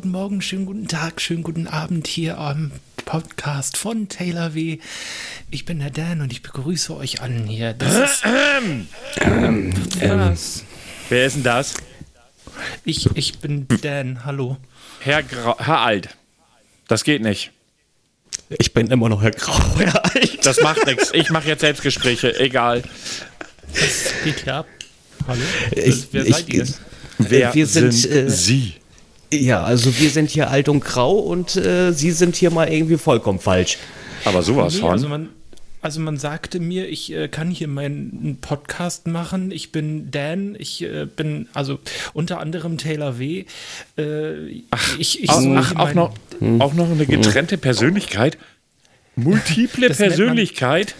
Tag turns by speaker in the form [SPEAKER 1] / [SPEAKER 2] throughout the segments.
[SPEAKER 1] guten Morgen, schönen guten Tag, schönen guten Abend hier am Podcast von Taylor W. Ich bin der Dan und ich begrüße euch allen hier. Das ist,
[SPEAKER 2] Ähm,
[SPEAKER 1] was?
[SPEAKER 2] Wer ist denn das?
[SPEAKER 1] Ich, ich bin Dan, hallo.
[SPEAKER 2] Herr, Grau Herr Alt. Das geht nicht.
[SPEAKER 3] Ich bin immer noch Herr Grau, Herr Alt.
[SPEAKER 2] Das macht nichts. Ich mache jetzt Selbstgespräche. Egal.
[SPEAKER 1] Was geht hier ab? Hallo?
[SPEAKER 3] Ich-
[SPEAKER 1] Wer
[SPEAKER 3] ich-
[SPEAKER 1] seid ihr?
[SPEAKER 2] Wer
[SPEAKER 3] wir sind,
[SPEAKER 2] sind
[SPEAKER 3] äh,
[SPEAKER 2] Sie?
[SPEAKER 3] Ja, also wir sind hier alt und grau und äh, Sie sind hier mal irgendwie vollkommen falsch.
[SPEAKER 2] Aber sowas
[SPEAKER 1] Nee,
[SPEAKER 2] von.
[SPEAKER 1] also man, also man sagte mir, ich äh, kann hier meinen Podcast machen. Ich bin Dan, ich äh, bin also unter anderem Taylor W. Äh, ich, ich
[SPEAKER 2] Ach,
[SPEAKER 1] soll
[SPEAKER 2] ach auch, noch, auch noch eine getrennte Persönlichkeit? Multiple
[SPEAKER 1] Das
[SPEAKER 2] Persönlichkeit?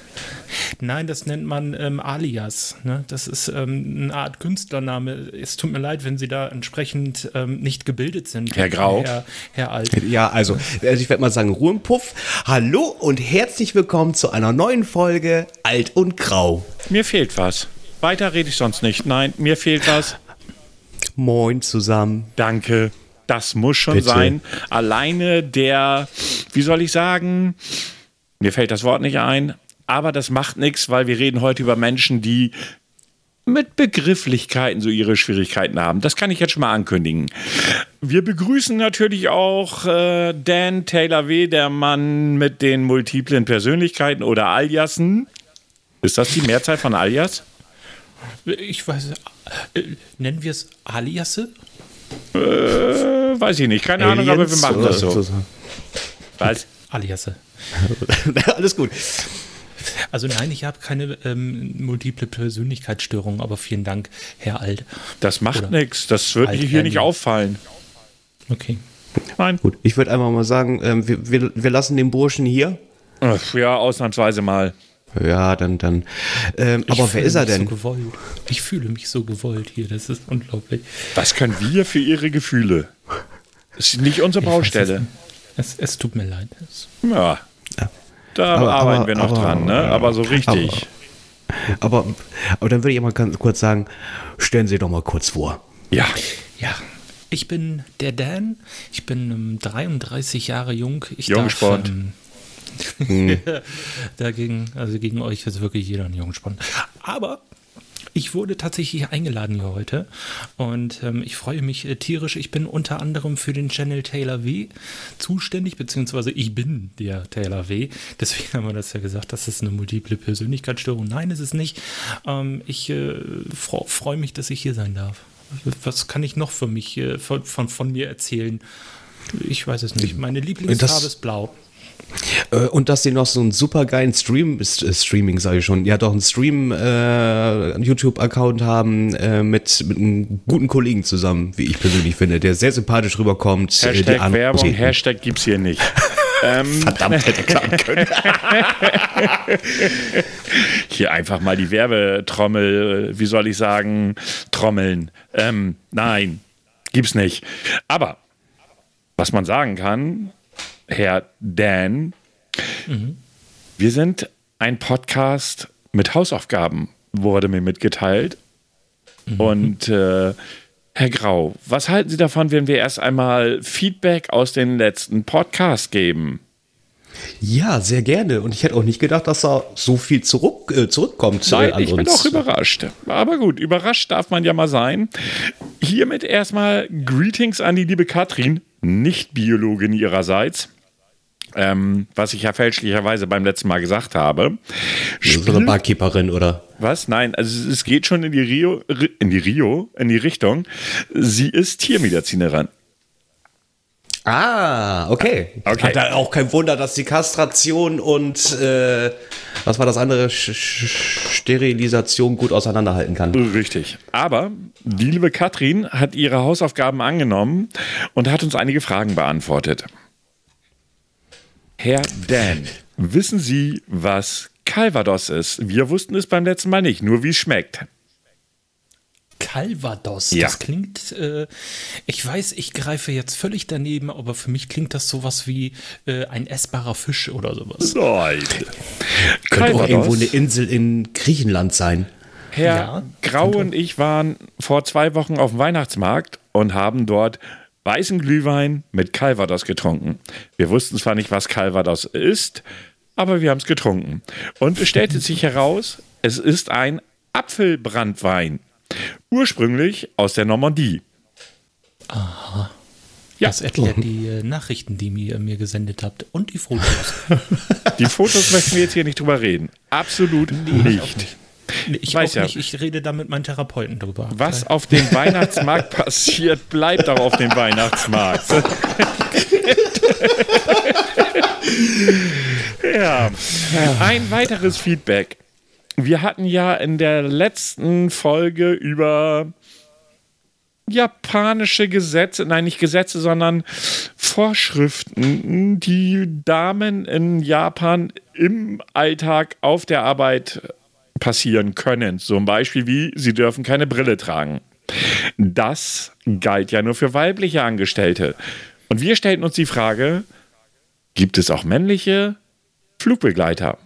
[SPEAKER 1] Nein, das nennt man ähm, Alias. Ne? Das ist ähm, eine Art Künstlername. Es tut mir leid, wenn Sie da entsprechend ähm, nicht gebildet sind.
[SPEAKER 2] Herr Grau.
[SPEAKER 1] Herr, Herr Alt.
[SPEAKER 3] Ja, also, also ich werde mal sagen, Ruhe im Puff. Hallo und herzlich willkommen zu einer neuen Folge Alt und Grau.
[SPEAKER 2] Mir fehlt was. Weiter rede ich sonst nicht. Nein, mir fehlt was.
[SPEAKER 3] Moin zusammen.
[SPEAKER 2] Danke. Das muss schon
[SPEAKER 3] Bitte.
[SPEAKER 2] sein. Alleine der, wie soll ich sagen, mir fällt das Wort nicht ein, aber das macht nichts, weil wir reden heute über Menschen, die mit Begrifflichkeiten so ihre Schwierigkeiten haben. Das kann ich jetzt schon mal ankündigen. Wir begrüßen natürlich auch äh, Dan Taylor W., der Mann mit den multiplen Persönlichkeiten oder Aliasen. Ist das die Mehrzahl von Alias?
[SPEAKER 1] Ich weiß, äh, nennen wir es Aliasse?
[SPEAKER 2] Äh, weiß ich nicht. Keine Ahnung, aber wir
[SPEAKER 3] Aliens
[SPEAKER 2] machen das so. Was?
[SPEAKER 1] Aliasse.
[SPEAKER 3] Alles gut.
[SPEAKER 1] Also nein, ich habe keine ähm, multiple Persönlichkeitsstörung, aber vielen Dank, Herr Alt.
[SPEAKER 2] Das macht nichts. Das wird
[SPEAKER 1] Alt
[SPEAKER 2] hier nicht auffallen.
[SPEAKER 1] Okay.
[SPEAKER 2] Nein.
[SPEAKER 3] Gut, ich würde einfach mal sagen, ähm, wir, wir, wir lassen den Burschen hier.
[SPEAKER 2] Ach, Ja, ausnahmsweise mal.
[SPEAKER 3] Ja, dann, dann. Ähm, aber wer ist er
[SPEAKER 1] mich
[SPEAKER 3] denn?
[SPEAKER 1] So gewollt. Ich fühle mich so gewollt hier, das ist unglaublich.
[SPEAKER 2] Was können wir für ihre Gefühle? Das ist nicht unsere Baustelle.
[SPEAKER 1] Es, es tut mir leid. Es,
[SPEAKER 2] Ja. Da
[SPEAKER 3] Aber-
[SPEAKER 2] arbeiten
[SPEAKER 3] aber-
[SPEAKER 2] wir noch
[SPEAKER 3] aber-
[SPEAKER 2] dran, ne? Aber so richtig.
[SPEAKER 3] Aber, aber dann würde ich mal ganz kurz sagen, stellen Sie doch mal kurz vor.
[SPEAKER 2] ja.
[SPEAKER 1] ja. Ich bin der Dan, ich bin ähm, 33 Jahre jung. Ich
[SPEAKER 2] Jungspund.
[SPEAKER 1] Darf, ähm, dagegen, also gegen euch ist wirklich jeder ein Jungspund. Aber ich wurde tatsächlich eingeladen hier heute und ähm, ich freue mich äh, tierisch. Ich bin unter anderem für den Channel Taylor W zuständig, beziehungsweise ich bin der Taylor W. Deswegen haben wir das ja gesagt, das ist eine multiple Persönlichkeitsstörung. Nein, ist es nicht. Ähm, ich äh, freue mich, dass ich hier sein darf. Was kann ich noch für mich, äh, von, von, von mir erzählen? Ich weiß es nicht. Meine Lieblingsfarbe ist blau.
[SPEAKER 3] Äh, und dass sie noch so einen super geilen Stream, äh, Streaming sage ich schon, ja doch einen Stream, äh, YouTube-Account haben äh, mit, mit einem guten Kollegen zusammen, wie ich persönlich finde, der sehr sympathisch rüberkommt. äh,
[SPEAKER 2] Hashtag
[SPEAKER 3] Ahnung-
[SPEAKER 2] Werbung, Hashtag gibt's hier nicht. ähm,
[SPEAKER 3] Verdammt, hätte klappen können.
[SPEAKER 2] hier einfach mal die Werbetrommel, äh, wie soll ich sagen, trommeln. Ähm, nein, gibt's nicht. Aber was man sagen kann, Herr Dan, wir sind ein Podcast mit Hausaufgaben, wurde mir mitgeteilt. Und äh, Herr Grau, was halten Sie davon, wenn wir erst einmal Feedback aus den letzten Podcasts geben?
[SPEAKER 3] Ja, sehr gerne. Und ich hätte auch nicht gedacht, dass da so viel zurück, äh, zurückkommt äh,
[SPEAKER 2] Nein, ich
[SPEAKER 3] uns.
[SPEAKER 2] bin auch überrascht. Aber gut, überrascht darf man ja mal sein. Hiermit erstmal Greetings an die liebe Katrin, Nicht-Biologin ihrerseits. Ähm, was ich ja fälschlicherweise beim letzten Mal gesagt habe.
[SPEAKER 3] so eine Barkeeperin, oder?
[SPEAKER 2] Was? Nein, also es geht schon in die Rio, in die Rio, in die Richtung. Sie ist Tiermedizinerin.
[SPEAKER 3] Ah, okay.
[SPEAKER 2] Okay.
[SPEAKER 3] Hat da auch kein Wunder, dass die Kastration und äh, was war das andere? Sch Sch Sterilisation gut auseinanderhalten kann.
[SPEAKER 2] Richtig. Aber die liebe Katrin hat ihre Hausaufgaben angenommen und hat uns einige Fragen beantwortet. Herr Dan, wissen Sie, was Calvados ist? Wir wussten es beim letzten Mal nicht, nur wie es schmeckt.
[SPEAKER 1] Calvados.
[SPEAKER 2] Ja.
[SPEAKER 1] Das klingt, äh, ich weiß, ich greife jetzt völlig daneben, aber für mich klingt das sowas wie äh, ein essbarer Fisch oder sowas.
[SPEAKER 2] Nein.
[SPEAKER 3] Könnte auch irgendwo eine. Insel in Griechenland sein.
[SPEAKER 2] Herr
[SPEAKER 1] Ja,
[SPEAKER 2] Grau und ich waren vor zwei Wochen auf dem Weihnachtsmarkt und haben dort weißen Glühwein mit Calvados getrunken. Wir wussten zwar nicht, was Calvados ist, aber wir haben es getrunken. Und es stellte sich heraus, es ist ein Apfelbrandwein. Ursprünglich aus der Normandie.
[SPEAKER 1] Aha.
[SPEAKER 2] Ja.
[SPEAKER 1] Das erklärt die äh, Nachrichten, die ihr mir gesendet habt und die Fotos.
[SPEAKER 2] Die Fotos möchten wir jetzt hier nicht drüber reden. Absolut nicht.
[SPEAKER 1] Ich
[SPEAKER 2] Weiß ja.
[SPEAKER 1] nicht, ich rede da mit meinem Therapeuten drüber.
[SPEAKER 2] Was auf dem Weihnachtsmarkt passiert, bleibt auch auf dem Weihnachtsmarkt. ja. Ein weiteres Feedback. Wir hatten ja in der letzten Folge über japanische Gesetze, nein, nicht Gesetze, sondern Vorschriften, die Damen in Japan im Alltag auf der Arbeit passieren können. Zum Beispiel wie, sie dürfen keine Brille tragen. Das galt ja nur für weibliche Angestellte. Und wir stellten uns die Frage, gibt es auch männliche Flugbegleiter?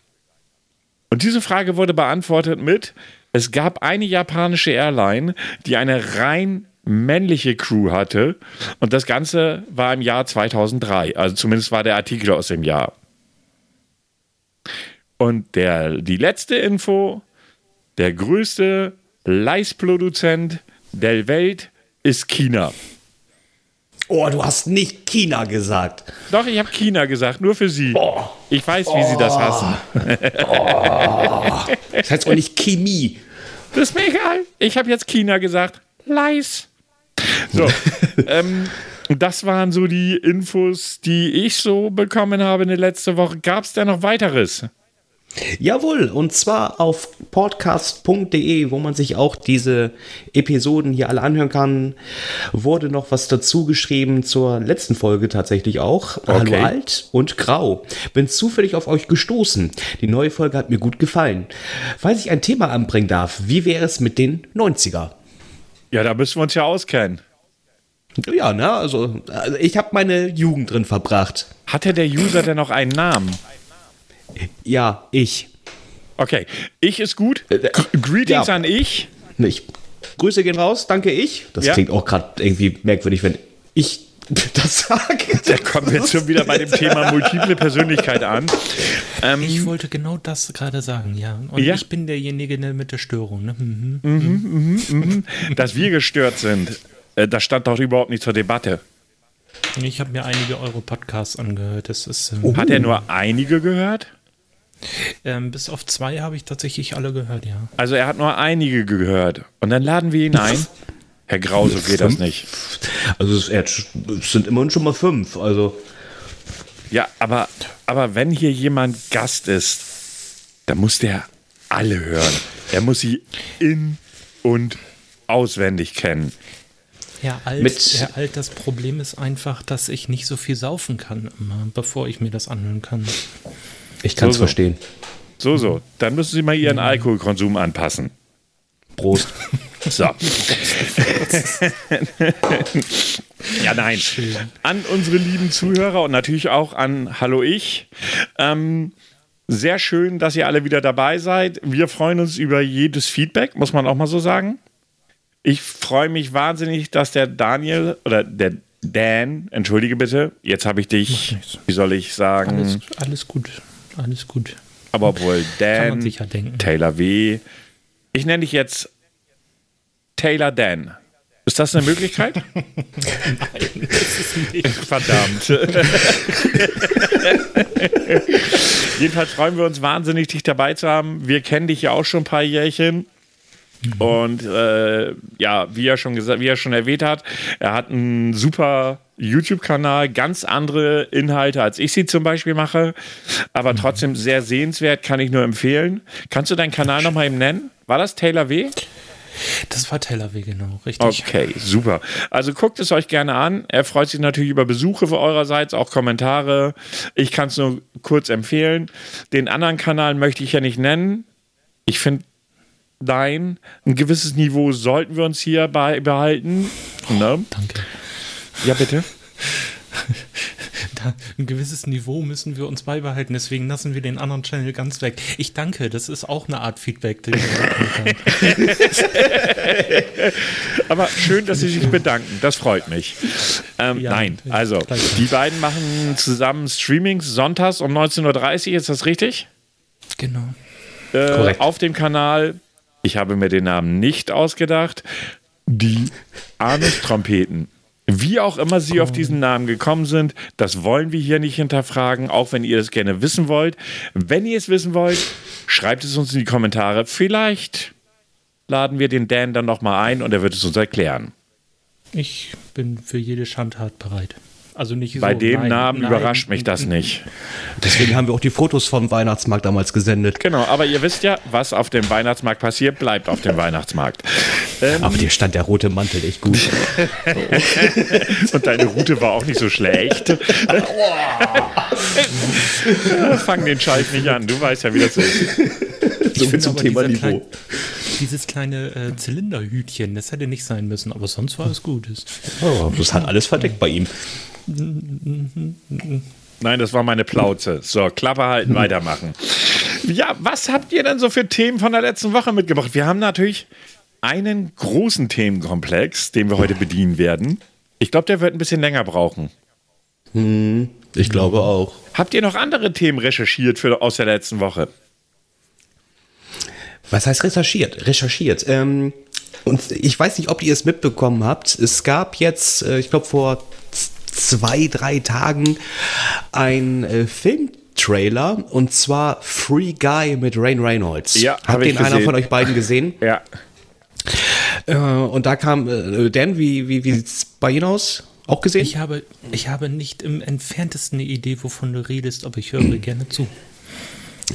[SPEAKER 2] Und diese Frage wurde beantwortet mit, es gab eine japanische Airline, die eine rein männliche Crew hatte. Und das Ganze war im Jahr 2003. Also zumindest war der Artikel aus dem Jahr. Und der, die letzte Info, der größte Leisproduzent der Welt ist China.
[SPEAKER 3] Oh, du hast nicht China gesagt.
[SPEAKER 2] Doch, ich habe China gesagt, nur für Sie. Ich weiß, wie Sie das hassen.
[SPEAKER 3] Das heißt auch nicht Chemie.
[SPEAKER 2] Das ist mir egal. Ich habe jetzt China gesagt. Leis. So, ähm, das waren so die Infos, die ich so bekommen habe in der letzten Woche. Gab es da noch weiteres?
[SPEAKER 3] Jawohl, und zwar auf podcast.de, wo man sich auch diese Episoden hier alle anhören kann, wurde noch was dazu geschrieben zur letzten Folge tatsächlich auch. Hallo Alt und Grau. Bin zufällig auf euch gestoßen. Die neue Folge hat mir gut gefallen. Falls ich ein Thema anbringen darf, wie wäre es mit den 90er?
[SPEAKER 2] Ja, da müssen wir uns ja auskennen.
[SPEAKER 3] Ja, ne, also, also ich habe meine Jugend drin verbracht.
[SPEAKER 2] Hatte der User denn noch einen Namen?
[SPEAKER 3] Ja, ich.
[SPEAKER 2] Okay, ich ist gut. G Greetings
[SPEAKER 3] ja.
[SPEAKER 2] an ich.
[SPEAKER 3] Ich. Grüße gehen raus, danke ich. Das
[SPEAKER 2] Ja.
[SPEAKER 3] klingt auch gerade irgendwie merkwürdig, wenn ich das sage.
[SPEAKER 2] Da kommen wir jetzt schon wieder bei dem Thema multiple Persönlichkeit an. Ähm,
[SPEAKER 1] Ich wollte genau das gerade sagen, ja. Und
[SPEAKER 2] Ja.
[SPEAKER 1] ich bin derjenige mit der Störung. Ne? Mhm.
[SPEAKER 2] dass wir gestört sind, äh, das stand doch überhaupt nicht zur Debatte.
[SPEAKER 1] Ich habe mir einige Euro-Podcasts angehört. Das ist, ähm,
[SPEAKER 2] Hat er nur einige gehört?
[SPEAKER 1] Ähm, bis auf zwei habe ich tatsächlich alle gehört, ja.
[SPEAKER 2] Also er hat nur einige gehört. Und dann laden wir ihn ein. Herr Grau, so geht das nicht.
[SPEAKER 3] Also es, er- es sind immerhin schon mal fünf. Also
[SPEAKER 2] Ja, aber, aber wenn hier jemand Gast ist, dann muss der alle hören. Er muss sie in- und auswendig kennen.
[SPEAKER 1] Ja, alt,
[SPEAKER 3] Mit-
[SPEAKER 1] ja, alt, das Problem ist einfach, dass ich nicht so viel saufen kann, immer, bevor ich mir das anhören kann.
[SPEAKER 3] Ich kann es
[SPEAKER 2] So, so.
[SPEAKER 3] verstehen.
[SPEAKER 2] So, so. Dann müssen Sie mal Ihren Alkoholkonsum anpassen.
[SPEAKER 3] Prost.
[SPEAKER 2] So. ja, nein. An unsere lieben Zuhörer und natürlich auch an Hallo Ich. Ähm, sehr schön, dass ihr alle wieder dabei seid. Wir freuen uns über jedes Feedback, muss man auch mal so sagen. Ich freue mich wahnsinnig, dass der Daniel oder der Dan, entschuldige bitte, jetzt habe ich dich, wie soll ich sagen,
[SPEAKER 1] Alles, alles gut, alles gut.
[SPEAKER 2] aber
[SPEAKER 1] man
[SPEAKER 2] Dan. Taylor W. Ich nenne dich jetzt Taylor Dan. Ist das eine Möglichkeit?
[SPEAKER 1] Nein, das ist nicht.
[SPEAKER 2] Verdammt. Jedenfalls freuen wir uns wahnsinnig, dich dabei zu haben. Wir kennen dich ja auch schon ein paar Jährchen. Und äh, ja, wie er schon gesagt, wie er schon erwähnt hat, er hat einen super YouTube-Kanal, ganz andere Inhalte, als ich sie zum Beispiel mache, aber trotzdem sehr sehenswert, kann ich nur empfehlen. Kannst du deinen Kanal nochmal eben nennen? War das Taylor W?
[SPEAKER 1] Das war Teller W, genau, richtig.
[SPEAKER 2] Okay, super. Also guckt es euch gerne an. Er freut sich natürlich über Besuche eurerseits, auch Kommentare. Ich kann es nur kurz empfehlen. Den anderen Kanal möchte ich ja nicht nennen. Ich finde, nein, ein gewisses Niveau sollten wir uns hier beibehalten. Ne?
[SPEAKER 1] Danke.
[SPEAKER 2] Ja, bitte.
[SPEAKER 1] Ja, ein gewisses Niveau müssen wir uns beibehalten, deswegen lassen wir den anderen Channel ganz weg. Ich danke, das ist auch eine Art Feedback, den wir bekommen können.
[SPEAKER 2] Aber schön, dass Sie sich bedanken. Das freut mich. Ähm,
[SPEAKER 1] Ja,
[SPEAKER 2] nein, also die beiden machen zusammen Streamings sonntags um 19.30 Uhr. Ist das richtig?
[SPEAKER 1] Genau.
[SPEAKER 2] Äh,
[SPEAKER 3] Korrekt.
[SPEAKER 2] auf dem Kanal. Ich habe mir den Namen nicht ausgedacht. Die Anus-Trompeten. Wie auch immer Sie auf diesen Namen gekommen sind, das wollen wir hier nicht hinterfragen, auch wenn ihr es gerne wissen wollt. Wenn ihr es wissen wollt, schreibt es uns in die Kommentare. Vielleicht laden wir den Dan dann nochmal ein und er wird es uns erklären.
[SPEAKER 1] Ich bin für jede Schandtat bereit. Also nicht
[SPEAKER 2] Bei
[SPEAKER 1] so,
[SPEAKER 2] dem
[SPEAKER 1] nein,
[SPEAKER 2] Namen
[SPEAKER 1] nein.
[SPEAKER 2] überrascht mich das nicht.
[SPEAKER 3] Deswegen haben wir auch die Fotos vom Weihnachtsmarkt damals gesendet.
[SPEAKER 2] Genau, aber ihr wisst ja, was auf dem Weihnachtsmarkt passiert, bleibt auf dem Weihnachtsmarkt. Ähm,
[SPEAKER 3] Aber dir stand der rote Mantel echt gut.
[SPEAKER 2] Und deine Route war auch nicht so schlecht. Fang den Scheiß nicht an, du weißt ja, wie das ist.
[SPEAKER 3] so
[SPEAKER 1] finde
[SPEAKER 3] zum Thema Niveau.
[SPEAKER 1] klein- dieses kleine äh, Zylinderhütchen, das hätte nicht sein müssen, aber sonst war es gut.
[SPEAKER 3] Oh, das hat alles verdeckt bei ihm.
[SPEAKER 2] Nein, das war meine Plauze. So, Klappe halten, weitermachen. Ja, was habt ihr denn so für Themen von der letzten Woche mitgebracht? Wir haben natürlich einen großen Themenkomplex, den wir heute bedienen werden. Ich glaube, der wird ein bisschen länger brauchen.
[SPEAKER 3] Ich glaube auch.
[SPEAKER 2] Habt ihr noch andere Themen recherchiert für, aus der letzten Woche?
[SPEAKER 3] Was heißt recherchiert? Recherchiert. Ähm, und ich weiß nicht, ob ihr es mitbekommen habt. Es gab jetzt, äh, ich glaube, vor zwei, drei Tagen ein äh, Filmtrailer und zwar Free Guy mit Rain Reynolds.
[SPEAKER 2] Ja,
[SPEAKER 3] Hat
[SPEAKER 2] ich
[SPEAKER 3] den einer von euch beiden gesehen?
[SPEAKER 2] Ja.
[SPEAKER 3] Äh, und da kam, äh, Dan, wie, wie, wie sieht es bei Ihnen aus? Auch gesehen?
[SPEAKER 1] Ich habe, ich habe nicht im entferntesten eine Idee, wovon du redest, aber ich höre gerne zu.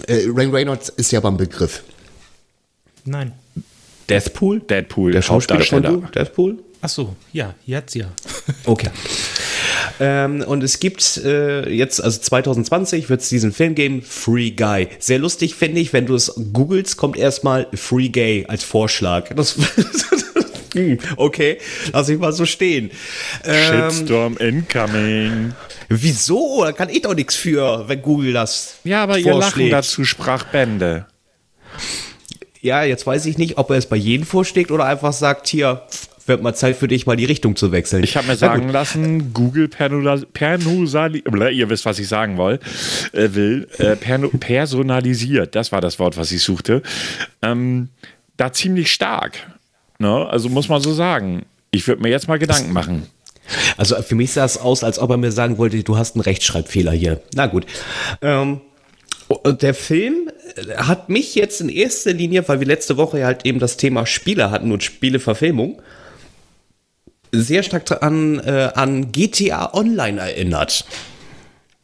[SPEAKER 3] äh, Rain Reynolds ist ja beim Begriff.
[SPEAKER 1] Nein.
[SPEAKER 3] Deathpool?
[SPEAKER 2] Deadpool,
[SPEAKER 3] Der Schauspieler von? Deathpool?
[SPEAKER 1] Ach so, ja, jetzt ja.
[SPEAKER 3] Okay. Ähm, und es gibt äh, jetzt, also 2020 wird es diesen Film geben, Free Guy. Sehr lustig finde ich, wenn du es googelst, kommt erstmal Free Gay als Vorschlag. Das, Hm, okay, lass ich mal so stehen. Ähm,
[SPEAKER 2] Shitstorm incoming.
[SPEAKER 3] wieso? Da kann ich doch nichts für, wenn Google das
[SPEAKER 2] Ja, aber ihr Lachen
[SPEAKER 3] vorschlägt.
[SPEAKER 2] dazu sprach Bände.
[SPEAKER 3] Ja, jetzt weiß ich nicht, ob er es bei jedem vorschlägt oder einfach sagt, hier, wird mal Zeit für dich, mal die Richtung zu wechseln.
[SPEAKER 2] Ich habe mir sagen lassen, Google Pernusali, ihr wisst, was ich sagen will, äh, will äh, personalisiert, das war das Wort, was ich suchte, ähm, da ziemlich stark. Ne? Also muss man so sagen. Ich würde mir jetzt mal Gedanken machen.
[SPEAKER 3] Also für mich sah es aus, als ob er mir sagen wollte, du hast einen Rechtschreibfehler hier. Na gut. Ähm, und der Film äh, hat mich jetzt in erster Linie, weil wir letzte Woche ja halt eben das Thema Spiele hatten und Spieleverfilmung, sehr stark an, äh, an GTA Online erinnert.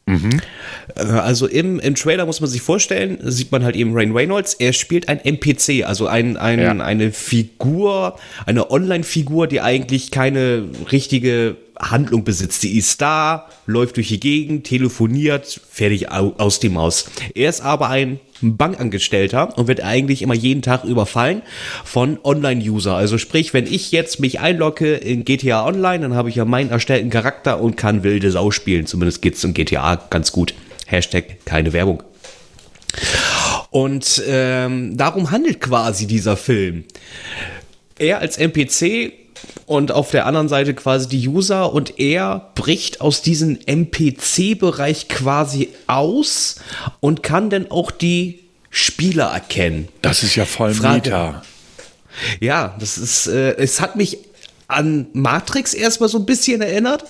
[SPEAKER 3] Äh, Also im, im Trailer muss man sich vorstellen, sieht man halt eben Rain Reynolds, er spielt ein NPC, also ein, ein,
[SPEAKER 2] Ja.
[SPEAKER 3] eine Figur, eine Online-Figur, die eigentlich keine richtige Handlung besitzt. Die ist da, läuft durch die Gegend, telefoniert, fertig au- aus dem Maus. Er ist aber ein Bankangestellter und wird eigentlich immer jeden Tag überfallen von Online-User. Also sprich, wenn ich jetzt mich einlogge in GTA Online, dann habe ich ja meinen erstellten Charakter und kann wilde Sau spielen. Zumindest geht's im GTA ganz gut. Hashtag keine Werbung. Und ähm, darum handelt quasi dieser Film. Er als NPC und auf der anderen Seite quasi die User und er bricht aus diesem NPC-Bereich quasi aus und kann dann auch die Spieler erkennen.
[SPEAKER 2] Das ist ja voll
[SPEAKER 3] Frage.
[SPEAKER 2] Meta.
[SPEAKER 3] Ja, das ist, äh, es hat mich an Matrix erstmal so ein bisschen erinnert.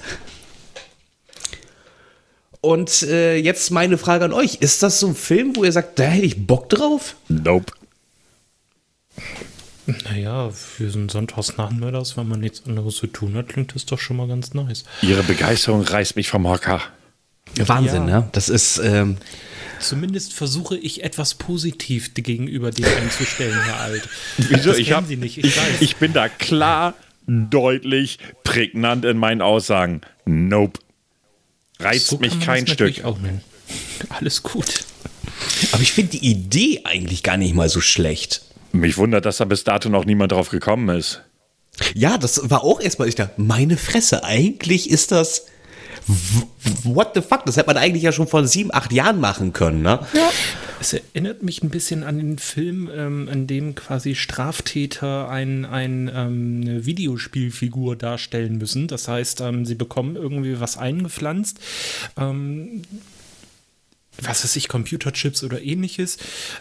[SPEAKER 3] Und äh, jetzt meine Frage an euch: Ist das so ein Film, wo ihr sagt, da hätte ich Bock drauf?
[SPEAKER 2] Nope.
[SPEAKER 1] Naja, für so einen Sonntagsnachmittags, wenn man nichts anderes zu tun hat, klingt das doch schon mal ganz nice.
[SPEAKER 2] Ihre Begeisterung reißt mich vom Hocker.
[SPEAKER 3] Wahnsinn,
[SPEAKER 1] Ja.
[SPEAKER 3] ne? Das ist, ähm,
[SPEAKER 1] Zumindest versuche ich etwas positiv gegenüber dem einzustellen, Herr Alt.
[SPEAKER 2] Wieso?
[SPEAKER 1] Das
[SPEAKER 2] ich, hab,
[SPEAKER 1] Sie nicht, ich
[SPEAKER 2] ich,
[SPEAKER 1] weiß.
[SPEAKER 2] ich bin da klar, deutlich, prägnant in meinen Aussagen. Nope. Reizt
[SPEAKER 1] So kann
[SPEAKER 2] mich kein Stück.
[SPEAKER 1] Alles gut.
[SPEAKER 3] aber ich finde die Idee eigentlich gar nicht mal so schlecht.
[SPEAKER 2] Mich wundert, dass da bis dato noch niemand drauf gekommen ist.
[SPEAKER 3] Ja, das war auch erstmal ich da. Meine Fresse, eigentlich ist das what the fuck? Das hätte man eigentlich ja schon vor sieben, acht Jahren machen können, ne?
[SPEAKER 1] Ja. Es erinnert mich ein bisschen an den Film, ähm, in dem quasi Straftäter ein, ein, ähm, eine Videospielfigur darstellen müssen. Das heißt, ähm, sie bekommen irgendwie was eingepflanzt. Was weiß ich, Computerchips oder ähnliches,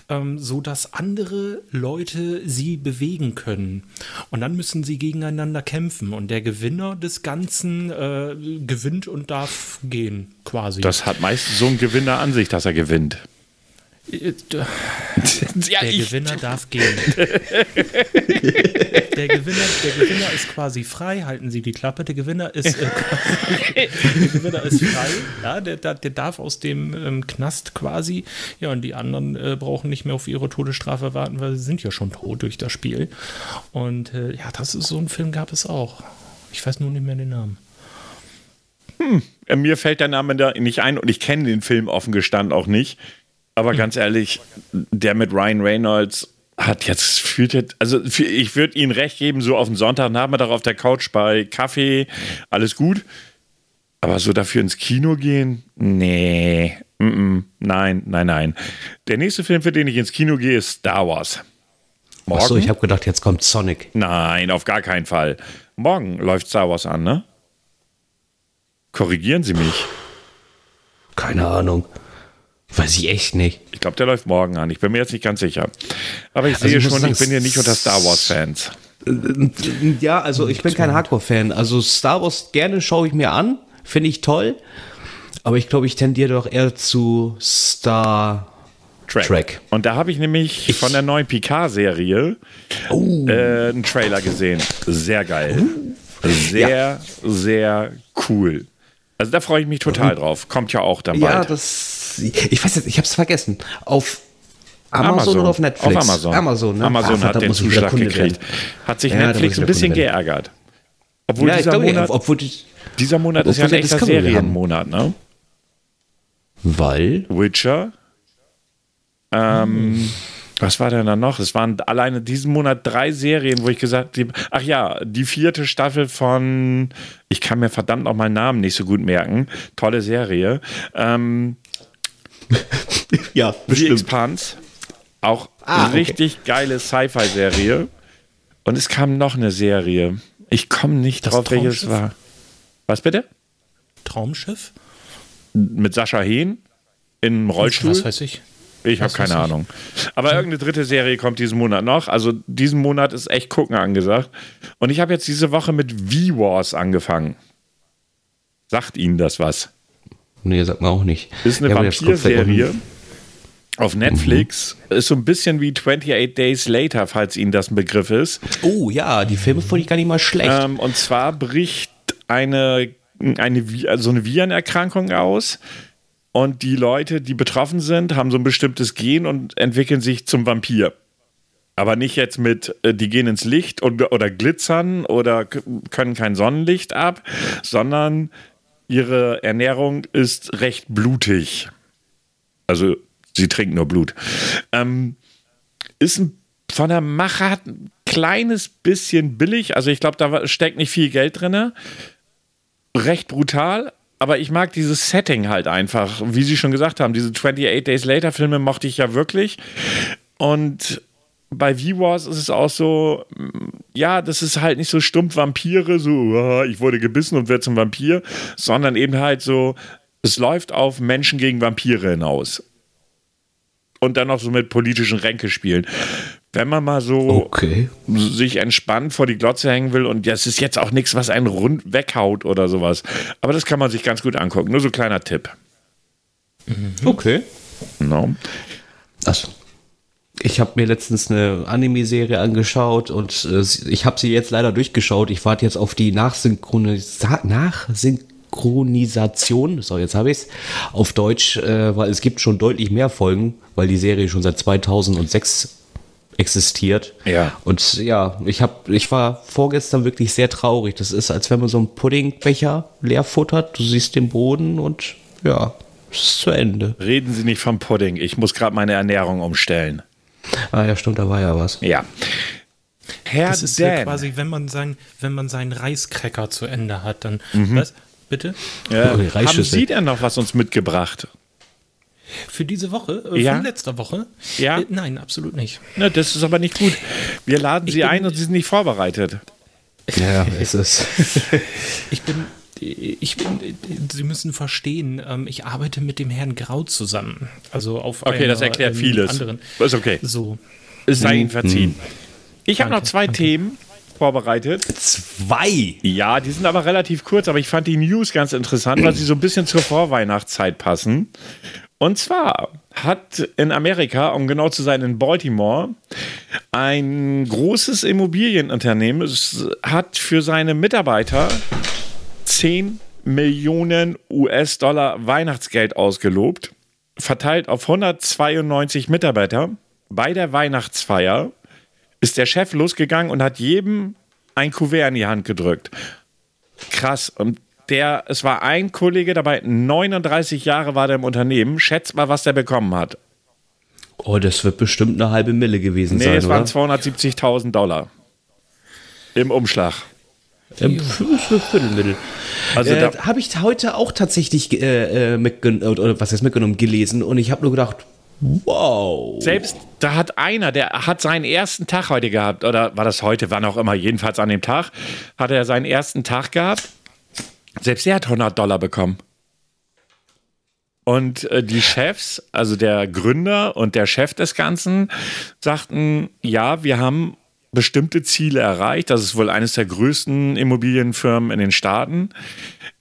[SPEAKER 1] ähm, so dass andere Leute sie bewegen können. Und dann müssen sie gegeneinander kämpfen. Und der Gewinner des Ganzen äh, gewinnt und darf gehen, quasi.
[SPEAKER 2] Das hat meistens so ein Gewinner an sich, dass er gewinnt.
[SPEAKER 1] Äh, ja, der Gewinner darf gehen. der, Gewinner, der Gewinner ist quasi frei, halten Sie die Klappe. Der Gewinner ist, äh, der Gewinner ist frei, ja, der, der, der darf aus dem ähm, Knast quasi. Ja, und die anderen äh, brauchen nicht mehr auf ihre Todesstrafe warten, weil sie sind ja schon tot durch das Spiel. Und äh, ja, das ist so ein Film gab es auch. Ich weiß nur nicht mehr den Namen.
[SPEAKER 2] Hm, mir fällt der Name da nicht ein und ich kenne den Film offen gestanden auch nicht. Aber mhm. ganz ehrlich, der mit Ryan Reynolds hat jetzt fühlt jetzt, also ich würde Ihnen recht geben, so auf den Sonntagnachmittag auf der Couch bei Kaffee, alles gut. Aber so dafür ins Kino gehen? Nee. Mm -mm. Nein, nein, nein. Der nächste Film, für den ich ins Kino gehe, ist Star Wars.
[SPEAKER 3] Morgen? Achso, ich habe gedacht, jetzt kommt Sonic.
[SPEAKER 2] Nein, auf gar keinen Fall. Morgen läuft Star Wars an, ne? Korrigieren Sie mich.
[SPEAKER 3] Keine Ahnung. Weiß ich echt nicht.
[SPEAKER 2] Ich glaube, der läuft morgen an. Ich bin mir jetzt nicht ganz sicher. Aber ich also sehe ich schon, sagen, ich bin ja nicht unter Star Wars-Fans.
[SPEAKER 3] Ja, also ich bin kein Hardcore-Fan. Also Star Wars gerne schaue ich mir an. Finde ich toll. Aber ich glaube, ich tendiere doch eher zu Star Trek. Trek.
[SPEAKER 2] Und da habe ich nämlich ich von der neuen Picard-Serie oh. äh, einen Trailer gesehen. Sehr geil. Uh. Sehr, ja. sehr cool. Also da freue ich mich total drauf. Kommt ja auch dann bald. Ja,
[SPEAKER 3] das ich weiß jetzt, ich habe es vergessen. Auf Amazon, Amazon, oder auf Netflix?
[SPEAKER 2] Auf Amazon.
[SPEAKER 3] Amazon,
[SPEAKER 2] ne? Amazon ah, hat den Zuschlag gekriegt. Hat sich ja, Netflix ein bisschen geärgert. Obwohl ja, dieser, glaube, Monat, obwohl die, dieser Monat ist ja ein echter Serienmonat, ne?
[SPEAKER 3] Weil?
[SPEAKER 2] Witcher. Ähm, hm. Was war denn da noch? Es waren alleine diesen Monat drei Serien, wo ich gesagt habe, ach ja, die vierte Staffel von, ich kann mir verdammt noch meinen Namen nicht so gut merken, tolle Serie. Ähm,
[SPEAKER 3] ja,
[SPEAKER 2] bestimmt. The Expanse. Auch ah, richtig okay. geile Sci-Fi-Serie. Und es kam noch eine Serie. Ich komme nicht das drauf, welches war. Was bitte?
[SPEAKER 1] Traumschiff?
[SPEAKER 2] Mit Sascha Hehn im Rollstuhl.
[SPEAKER 1] Was weiß ich.
[SPEAKER 2] Ich habe keine Ahnung. Aber hm. irgendeine dritte Serie kommt diesen Monat noch. Also diesen Monat ist echt gucken angesagt. Und ich habe jetzt diese Woche mit V-Wars angefangen. Sagt Ihnen das was?
[SPEAKER 3] Nee, sagt man auch nicht.
[SPEAKER 2] Ist eine ja, Vampir-Serie auf Netflix. Mhm. Ist so ein bisschen wie 28 Days Later, falls Ihnen das ein Begriff ist.
[SPEAKER 3] Oh ja, die Filme fand ich gar nicht mal schlecht.
[SPEAKER 2] Ähm, und zwar bricht eine, eine, also eine Virenerkrankung aus. Und die Leute, die betroffen sind, haben so ein bestimmtes Gen und entwickeln sich zum Vampir. Aber nicht jetzt mit, äh, die gehen ins Licht und, oder glitzern oder können kein Sonnenlicht ab, sondern ihre Ernährung ist recht blutig. Also sie trinkt nur Blut. Ähm, ist ein, von der Machart ein kleines bisschen billig. Also ich glaube, da steckt nicht viel Geld drin. Recht brutal. Aber ich mag dieses Setting halt einfach. Wie Sie schon gesagt haben, diese 28 Days Later Filme mochte ich ja wirklich. Und bei V-Wars ist es auch so, ja, das ist halt nicht so stumpf Vampire, so, ich wurde gebissen und werde zum Vampir, sondern eben halt so, es läuft auf Menschen gegen Vampire hinaus. Und dann noch so mit politischen Ränkespielen. Wenn man mal so
[SPEAKER 3] okay.
[SPEAKER 2] sich entspannt vor die Glotze hängen will und das ist jetzt auch nichts, was einen rund weghaut oder sowas. Aber das kann man sich ganz gut angucken. Nur so ein kleiner Tipp.
[SPEAKER 3] Mhm. Okay.
[SPEAKER 2] No.
[SPEAKER 3] Achso. Ich habe mir letztens eine Anime-Serie angeschaut und äh, ich habe sie jetzt leider durchgeschaut. Ich warte jetzt auf die Nachsynchronisa Nachsynchronisation, so jetzt habe ich es, auf Deutsch, äh, weil es gibt schon deutlich mehr Folgen, weil die Serie schon seit 2006 existiert.
[SPEAKER 2] Ja.
[SPEAKER 3] Und ja, ich habe, ich war vorgestern wirklich sehr traurig. Das ist, als wenn man so einen Puddingbecher leer futtert. Du siehst den Boden und ja, es ist zu Ende.
[SPEAKER 2] Reden Sie nicht vom Pudding. Ich muss gerade meine Ernährung umstellen.
[SPEAKER 3] Ah ja, stimmt, da war ja was.
[SPEAKER 2] Ja.
[SPEAKER 1] Herr das ist Dan. ja quasi, wenn man, sein, wenn man seinen Reiscracker zu Ende hat, dann, mhm. was? bitte?
[SPEAKER 2] Ja,
[SPEAKER 3] Oh,
[SPEAKER 2] haben. Sie denn noch was uns mitgebracht?
[SPEAKER 1] Für diese Woche? Äh,
[SPEAKER 2] Ja.
[SPEAKER 1] Von letzter Woche?
[SPEAKER 2] Ja.
[SPEAKER 1] Äh, nein, absolut nicht.
[SPEAKER 2] Na, das ist aber nicht gut. Wir laden
[SPEAKER 1] Ich
[SPEAKER 2] Sie ein und Sie sind nicht vorbereitet.
[SPEAKER 3] Ja, ist es.
[SPEAKER 1] Ich bin, ich bin, Sie müssen verstehen, ähm, ich arbeite mit dem Herrn Grau zusammen. Also auf
[SPEAKER 2] Okay,
[SPEAKER 1] einer,
[SPEAKER 2] das erklärt
[SPEAKER 1] ähm,
[SPEAKER 2] vieles.
[SPEAKER 1] Anderen.
[SPEAKER 2] Ist okay.
[SPEAKER 1] So.
[SPEAKER 2] Es sei Ihnen verziehen. Ich habe noch zwei
[SPEAKER 1] danke.
[SPEAKER 2] Themen vorbereitet.
[SPEAKER 3] Zwei.
[SPEAKER 2] Ja, die sind aber relativ kurz, aber ich fand die News ganz interessant, weil sie so ein bisschen zur Vorweihnachtszeit passen. Und zwar hat in Amerika, um genau zu sein, in Baltimore, ein großes Immobilienunternehmen es hat für seine Mitarbeiter 10 Millionen US-Dollar Weihnachtsgeld ausgelobt, verteilt auf 192 Mitarbeiter. Bei der Weihnachtsfeier ist der Chef losgegangen und hat jedem ein Kuvert in die Hand gedrückt. Krass. Und der, es war ein Kollege dabei, 39 Jahre war der im Unternehmen. Schätzt mal, was der bekommen hat.
[SPEAKER 3] Oh, das wird bestimmt eine halbe Mille gewesen
[SPEAKER 2] Nee,
[SPEAKER 3] sein,
[SPEAKER 2] es waren
[SPEAKER 3] oder?
[SPEAKER 2] 270.000 Dollar. Im Umschlag.
[SPEAKER 3] Viertel- Viertelmittel.
[SPEAKER 2] Also
[SPEAKER 3] äh, habe ich heute auch tatsächlich äh, äh, mitgenommen, oder was heißt mitgenommen, gelesen und ich habe nur gedacht, wow.
[SPEAKER 2] Selbst da hat einer, der hat seinen ersten Tag heute gehabt, oder war das heute, wann auch immer, jedenfalls an dem Tag, hat er seinen ersten Tag gehabt. Selbst er hat 100 Dollar bekommen. Und äh, die Chefs, also der Gründer und der Chef des Ganzen, sagten, ja, wir haben bestimmte Ziele erreicht. Das ist wohl eines der größten Immobilienfirmen in den Staaten.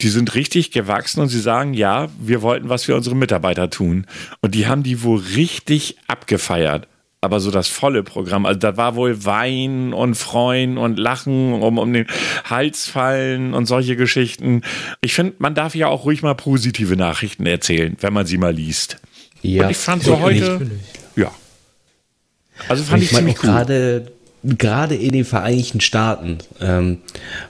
[SPEAKER 2] Die sind richtig gewachsen und sie sagen, ja, wir wollten was für unsere Mitarbeiter tun. Und die haben die wohl richtig abgefeiert. Aber so das volle Programm, also da war wohl Wein und Freuen und Lachen, um, um den Hals fallen und solche Geschichten. Ich finde, man darf ja auch ruhig mal positive Nachrichten erzählen, wenn man sie mal liest.
[SPEAKER 3] Ja,
[SPEAKER 2] und ich fand so heute, ja. Also fand ich,
[SPEAKER 3] ich meine
[SPEAKER 2] ziemlich cool.
[SPEAKER 3] gerade gerade in den Vereinigten Staaten, ähm,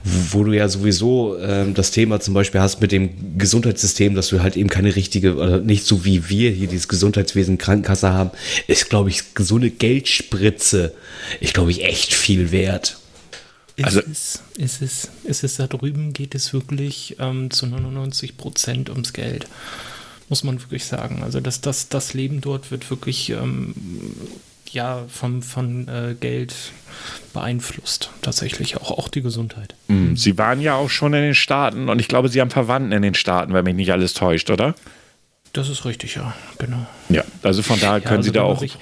[SPEAKER 3] wo du ja sowieso ähm, das Thema zum Beispiel hast mit dem Gesundheitssystem, dass du halt eben keine richtige, oder nicht so wie wir hier dieses Gesundheitswesen Krankenkasse haben, ist, glaube ich, so eine Geldspritze, ich glaube ich, echt viel wert.
[SPEAKER 1] Ist
[SPEAKER 2] Also-
[SPEAKER 1] es, ist es, ist es da drüben, geht es wirklich ähm, zu 99 Prozent ums Geld. Muss man wirklich sagen. Also das, das, das Leben dort wird wirklich ähm, ja, vom, von äh, Geld beeinflusst. Tatsächlich auch, auch die Gesundheit.
[SPEAKER 2] Mm, Sie waren ja auch schon in den Staaten und ich glaube, Sie haben Verwandten in den Staaten, wenn mich nicht alles täuscht, oder?
[SPEAKER 1] Das ist richtig, ja, genau.
[SPEAKER 2] Ja, also von daher
[SPEAKER 1] Ja,
[SPEAKER 2] können
[SPEAKER 1] also
[SPEAKER 2] Sie da auch.
[SPEAKER 1] Sich,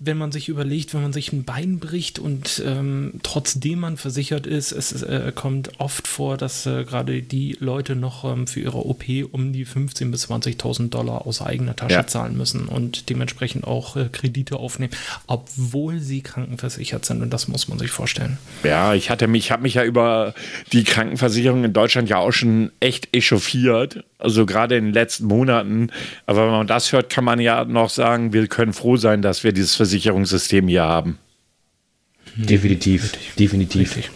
[SPEAKER 1] wenn man sich überlegt, wenn man sich ein Bein bricht und ähm, trotzdem man versichert ist, es äh, kommt oft vor, dass äh, gerade die Leute noch ähm, für ihre OP um die 15.000 bis 20.000 Dollar aus eigener Tasche
[SPEAKER 2] Ja.
[SPEAKER 1] zahlen müssen und dementsprechend auch äh, Kredite aufnehmen, obwohl sie krankenversichert sind. Und das muss man sich vorstellen.
[SPEAKER 2] Ja, ich hatte mich, habe mich ja über die Krankenversicherung in Deutschland ja auch schon echt echauffiert. Also gerade in den letzten Monaten. Aber wenn man das hört, kann man ja noch sagen, wir können froh sein, dass wir dieses Versicherungssystem hier haben.
[SPEAKER 3] Definitiv, definitiv.
[SPEAKER 1] Richtig.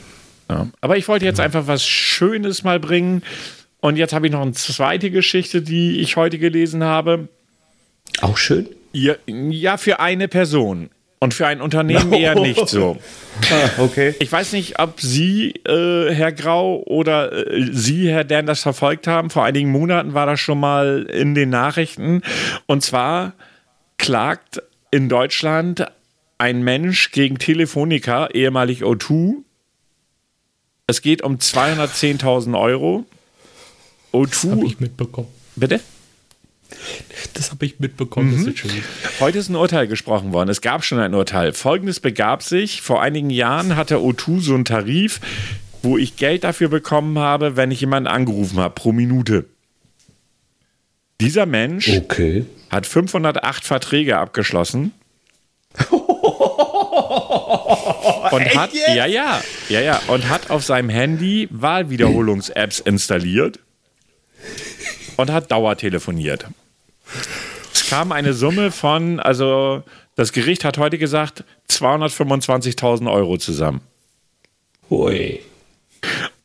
[SPEAKER 2] Ja. Aber ich wollte jetzt einfach was Schönes mal bringen. Und jetzt habe ich noch eine zweite Geschichte, die ich heute gelesen habe.
[SPEAKER 3] Auch schön.
[SPEAKER 2] Ja, ja für eine Person. Und für ein Unternehmen eher nicht so.
[SPEAKER 3] Ah, okay.
[SPEAKER 2] Ich weiß nicht, ob Sie, äh, Herr Grau, oder äh, Sie, Herr Dern, das verfolgt haben. Vor einigen Monaten war das schon mal in den Nachrichten. Und zwar klagt in Deutschland ein Mensch gegen Telefonica, ehemalig O2. Es geht um 210.000 Euro.
[SPEAKER 1] Habe
[SPEAKER 2] O2,
[SPEAKER 1] ich mitbekommen.
[SPEAKER 2] bitte?
[SPEAKER 1] Das habe ich mitbekommen. Das ist.
[SPEAKER 2] Heute ist ein Urteil gesprochen worden. Es gab schon ein Urteil. Folgendes begab sich. Vor einigen Jahren hatte O2 so einen Tarif, wo ich Geld dafür bekommen habe, wenn ich jemanden angerufen habe, pro Minute. Dieser Mensch
[SPEAKER 3] Okay.
[SPEAKER 2] hat 508 Verträge abgeschlossen. und hat, ja, ja, ja, ja, und hat auf seinem Handy Wahlwiederholungs-Apps installiert und hat dauertelefoniert. Es kam eine Summe von, also das Gericht hat heute gesagt, 225.000 Euro zusammen.
[SPEAKER 3] Hui.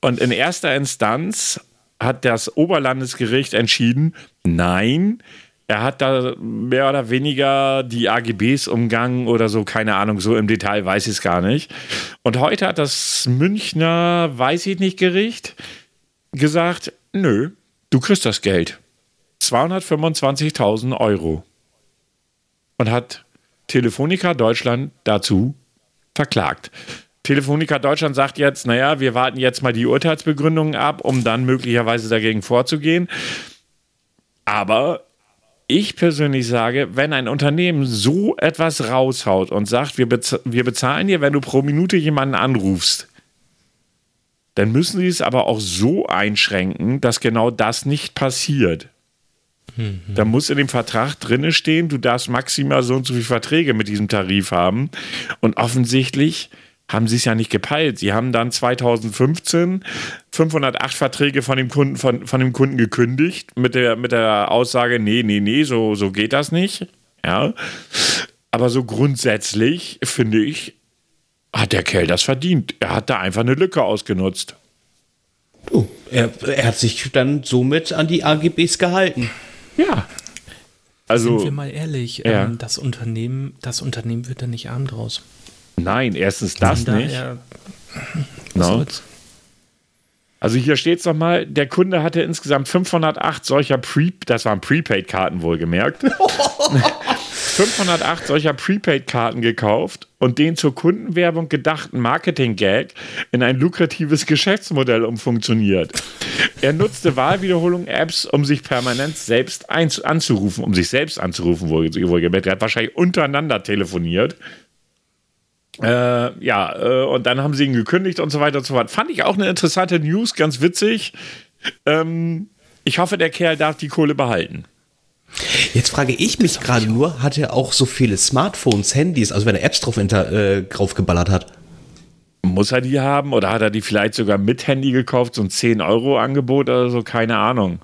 [SPEAKER 2] Und in erster Instanz hat das Oberlandesgericht entschieden, nein, er hat da mehr oder weniger die AGBs umgangen oder so, keine Ahnung, so im Detail weiß ich es gar nicht. Und heute hat das Münchner, weiß ich nicht, Gericht gesagt, nö, du kriegst das Geld. 225.000 Euro. Und hat Telefonica Deutschland dazu verklagt. Telefonica Deutschland sagt jetzt, naja, wir warten jetzt mal die Urteilsbegründungen ab, um dann möglicherweise dagegen vorzugehen. Aber ich persönlich sage, wenn ein Unternehmen so etwas raushaut und sagt, wir, bez wir bezahlen dir, wenn du pro Minute jemanden anrufst, dann müssen sie es aber auch so einschränken, dass genau das nicht passiert. Da muss in dem Vertrag drinne stehen, du darfst maximal so und so viele Verträge mit diesem Tarif haben. Und offensichtlich haben sie es ja nicht gepeilt. Sie haben dann 2015 508 Verträge von dem Kunden, von, von dem Kunden gekündigt mit der, mit der Aussage, nee, nee, nee, so, so geht das nicht. Ja. Aber so grundsätzlich finde ich, hat der Kerl das verdient. Er hat da einfach eine Lücke ausgenutzt.
[SPEAKER 3] Oh, er, er hat sich dann somit an die AGBs gehalten.
[SPEAKER 1] Ja. Also, Sind wir mal ehrlich, ja. ähm, das, Unternehmen, das Unternehmen wird da nicht arm draus.
[SPEAKER 2] Nein, erstens das nicht. Daher, no. Also hier steht es nochmal, der Kunde hatte insgesamt 508 solcher Pre, das waren Prepaid-Karten wohlgemerkt, 508 solcher Prepaid-Karten gekauft und den zur Kundenwerbung gedachten Marketing-Gag in ein lukratives Geschäftsmodell umfunktioniert. Er nutzte Wahlwiederholung-Apps, um sich permanent selbst anzurufen, um sich selbst anzurufen, wohlgemerkt. Er hat wahrscheinlich untereinander telefoniert äh, ja, äh, und dann haben sie ihn gekündigt und so weiter und so fort. Fand ich auch eine interessante News, ganz witzig. Ähm, ich hoffe, der Kerl darf die Kohle behalten.
[SPEAKER 3] Jetzt frage ich mich gerade nur, hat er auch so viele Smartphones, Handys, also wenn er Apps drauf, inter, äh, draufgeballert hat?
[SPEAKER 2] Muss er die haben oder hat er die vielleicht sogar mit Handy gekauft, so ein 10-Euro-Angebot oder so, keine Ahnung.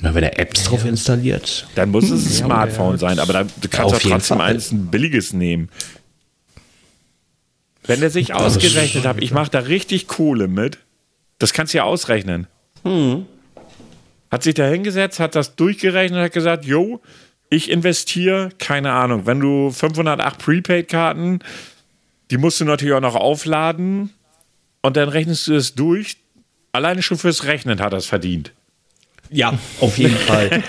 [SPEAKER 3] Na, wenn er Apps drauf installiert.
[SPEAKER 2] Dann muss es ein Smartphone ja, sein, aber da, du kannst ja trotzdem eins ein billiges nehmen. Wenn der sich ausgerechnet hat, ich mache da richtig Kohle mit, das kannst du ja ausrechnen. Hm. Hat sich da hingesetzt, hat das durchgerechnet, hat gesagt, yo, ich investiere, keine Ahnung, wenn du 508 Prepaid-Karten, die musst du natürlich auch noch aufladen und dann rechnest du es durch. Alleine schon fürs Rechnen hat er es verdient.
[SPEAKER 3] Ja, auf jeden Fall.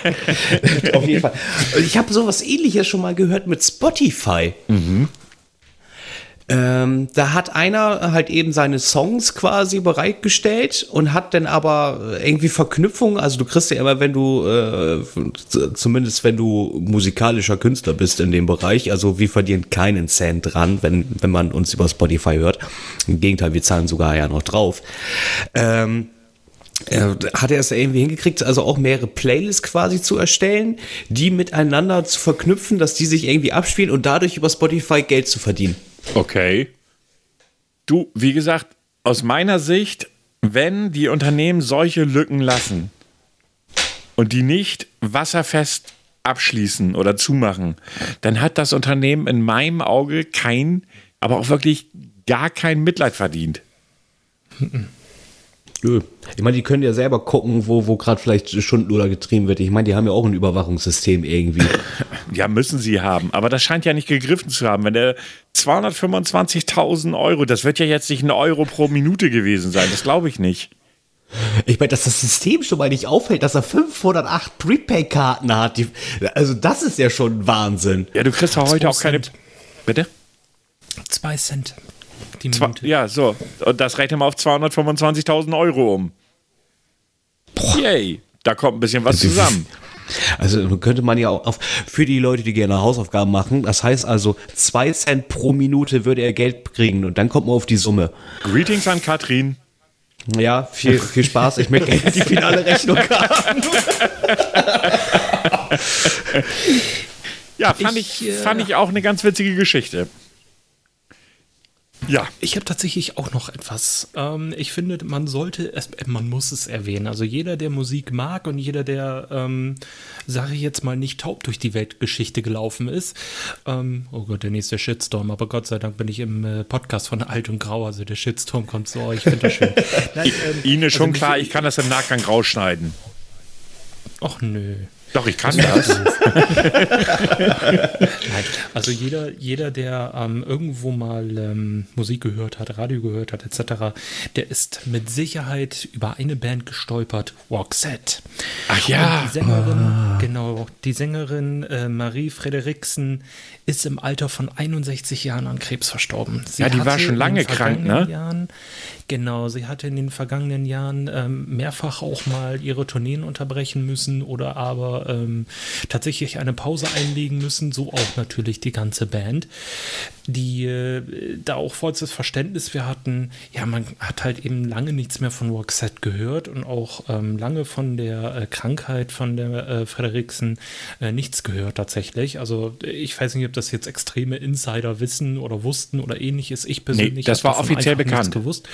[SPEAKER 3] auf jeden Fall. Ich habe sowas ähnliches schon mal gehört mit Spotify. Mhm. Ähm, da hat einer halt eben seine Songs quasi bereitgestellt und hat dann aber irgendwie Verknüpfungen. Also du kriegst ja immer, wenn du, äh, zumindest wenn du musikalischer Künstler bist in dem Bereich, also wir verdienen keinen Cent dran, wenn, wenn man uns über Spotify hört. Im Gegenteil, wir zahlen sogar ja noch drauf. Ähm, hat er es irgendwie hingekriegt, also auch mehrere Playlists quasi zu erstellen, die miteinander zu verknüpfen, dass die sich irgendwie abspielen und dadurch über Spotify Geld zu verdienen.
[SPEAKER 2] Okay. Du, wie gesagt, aus meiner Sicht, wenn die Unternehmen solche Lücken lassen und die nicht wasserfest abschließen oder zumachen, dann hat das Unternehmen in meinem Auge kein, aber auch wirklich gar kein Mitleid verdient.
[SPEAKER 3] Nö. Ich meine, die können ja selber gucken, wo, wo gerade vielleicht Stundenluder getrieben wird. Ich meine, die haben ja auch ein Überwachungssystem irgendwie.
[SPEAKER 2] Ja, müssen sie haben. Aber das scheint ja nicht gegriffen zu haben. Wenn der 225.000 Euro, das wird ja jetzt nicht ein Euro pro Minute gewesen sein. Das glaube ich nicht.
[SPEAKER 3] Ich meine, dass das System schon mal nicht auffällt, dass er 508 Prepaid-Karten hat. Die, also, das ist ja schon Wahnsinn.
[SPEAKER 2] Ja, du kriegst ja heute auch keine. Bitte?
[SPEAKER 1] Zwei Cent
[SPEAKER 2] die Minute. Ja, so. Und das rechnen wir auf 225.000 Euro um. Boah. Yay. Da kommt ein bisschen was zusammen.
[SPEAKER 3] Also könnte man ja auch auf, für die Leute, die gerne Hausaufgaben machen, das heißt also, zwei Cent pro Minute würde er Geld kriegen und dann kommt man auf die Summe.
[SPEAKER 2] Greetings an Katrin.
[SPEAKER 3] Ja, viel, viel Spaß. Ich möchte die finale Rechnung haben.
[SPEAKER 2] ja, fand ich, ich, fand ich auch eine ganz witzige Geschichte.
[SPEAKER 1] Ja. Ich habe tatsächlich auch noch etwas. Ähm, ich finde, man sollte es, man muss es erwähnen. Also jeder, der Musik mag und jeder, der, ähm, sage ich jetzt mal, nicht taub durch die Weltgeschichte gelaufen ist. Ähm, oh Gott, der nächste Shitstorm. Aber Gott sei Dank bin ich im äh, Podcast von Alt und Grau. Also der Shitstorm kommt so. Ich finde das schön.
[SPEAKER 2] Nein, ähm, Ihnen ist schon also klar, ich kann das im Nachgang rausschneiden.
[SPEAKER 1] Ach nö.
[SPEAKER 2] Doch, ich kann das.
[SPEAKER 1] Also jeder, jeder der ähm, irgendwo mal ähm, Musik gehört hat, Radio gehört hat, etc., der ist mit Sicherheit über eine Band gestolpert, Roxette.
[SPEAKER 2] Ach ja.
[SPEAKER 1] Und die Sängerin, genau, die Sängerin äh, Marie Frederiksen ist im Alter von 61 Jahren an Krebs verstorben. Sie
[SPEAKER 2] Ja, die war schon lange krank, ne?
[SPEAKER 1] Jahren, genau, sie hatte in den vergangenen Jahren ähm, mehrfach auch mal ihre Tourneen unterbrechen müssen oder aber ähm, tatsächlich eine Pause einlegen müssen, so auch natürlich die ganze Band, die äh, da auch vollstes Verständnis wir hatten. Ja, man hat halt eben lange nichts mehr von Roxette gehört und auch ähm, lange von der äh, Krankheit von der äh, Frederiksen äh, nichts gehört tatsächlich. Also ich weiß nicht, ob das jetzt extreme Insider wissen oder wussten oder ähnliches. Ich persönlich
[SPEAKER 2] das
[SPEAKER 1] hab
[SPEAKER 2] war offiziell bekannt.
[SPEAKER 1] gewusst.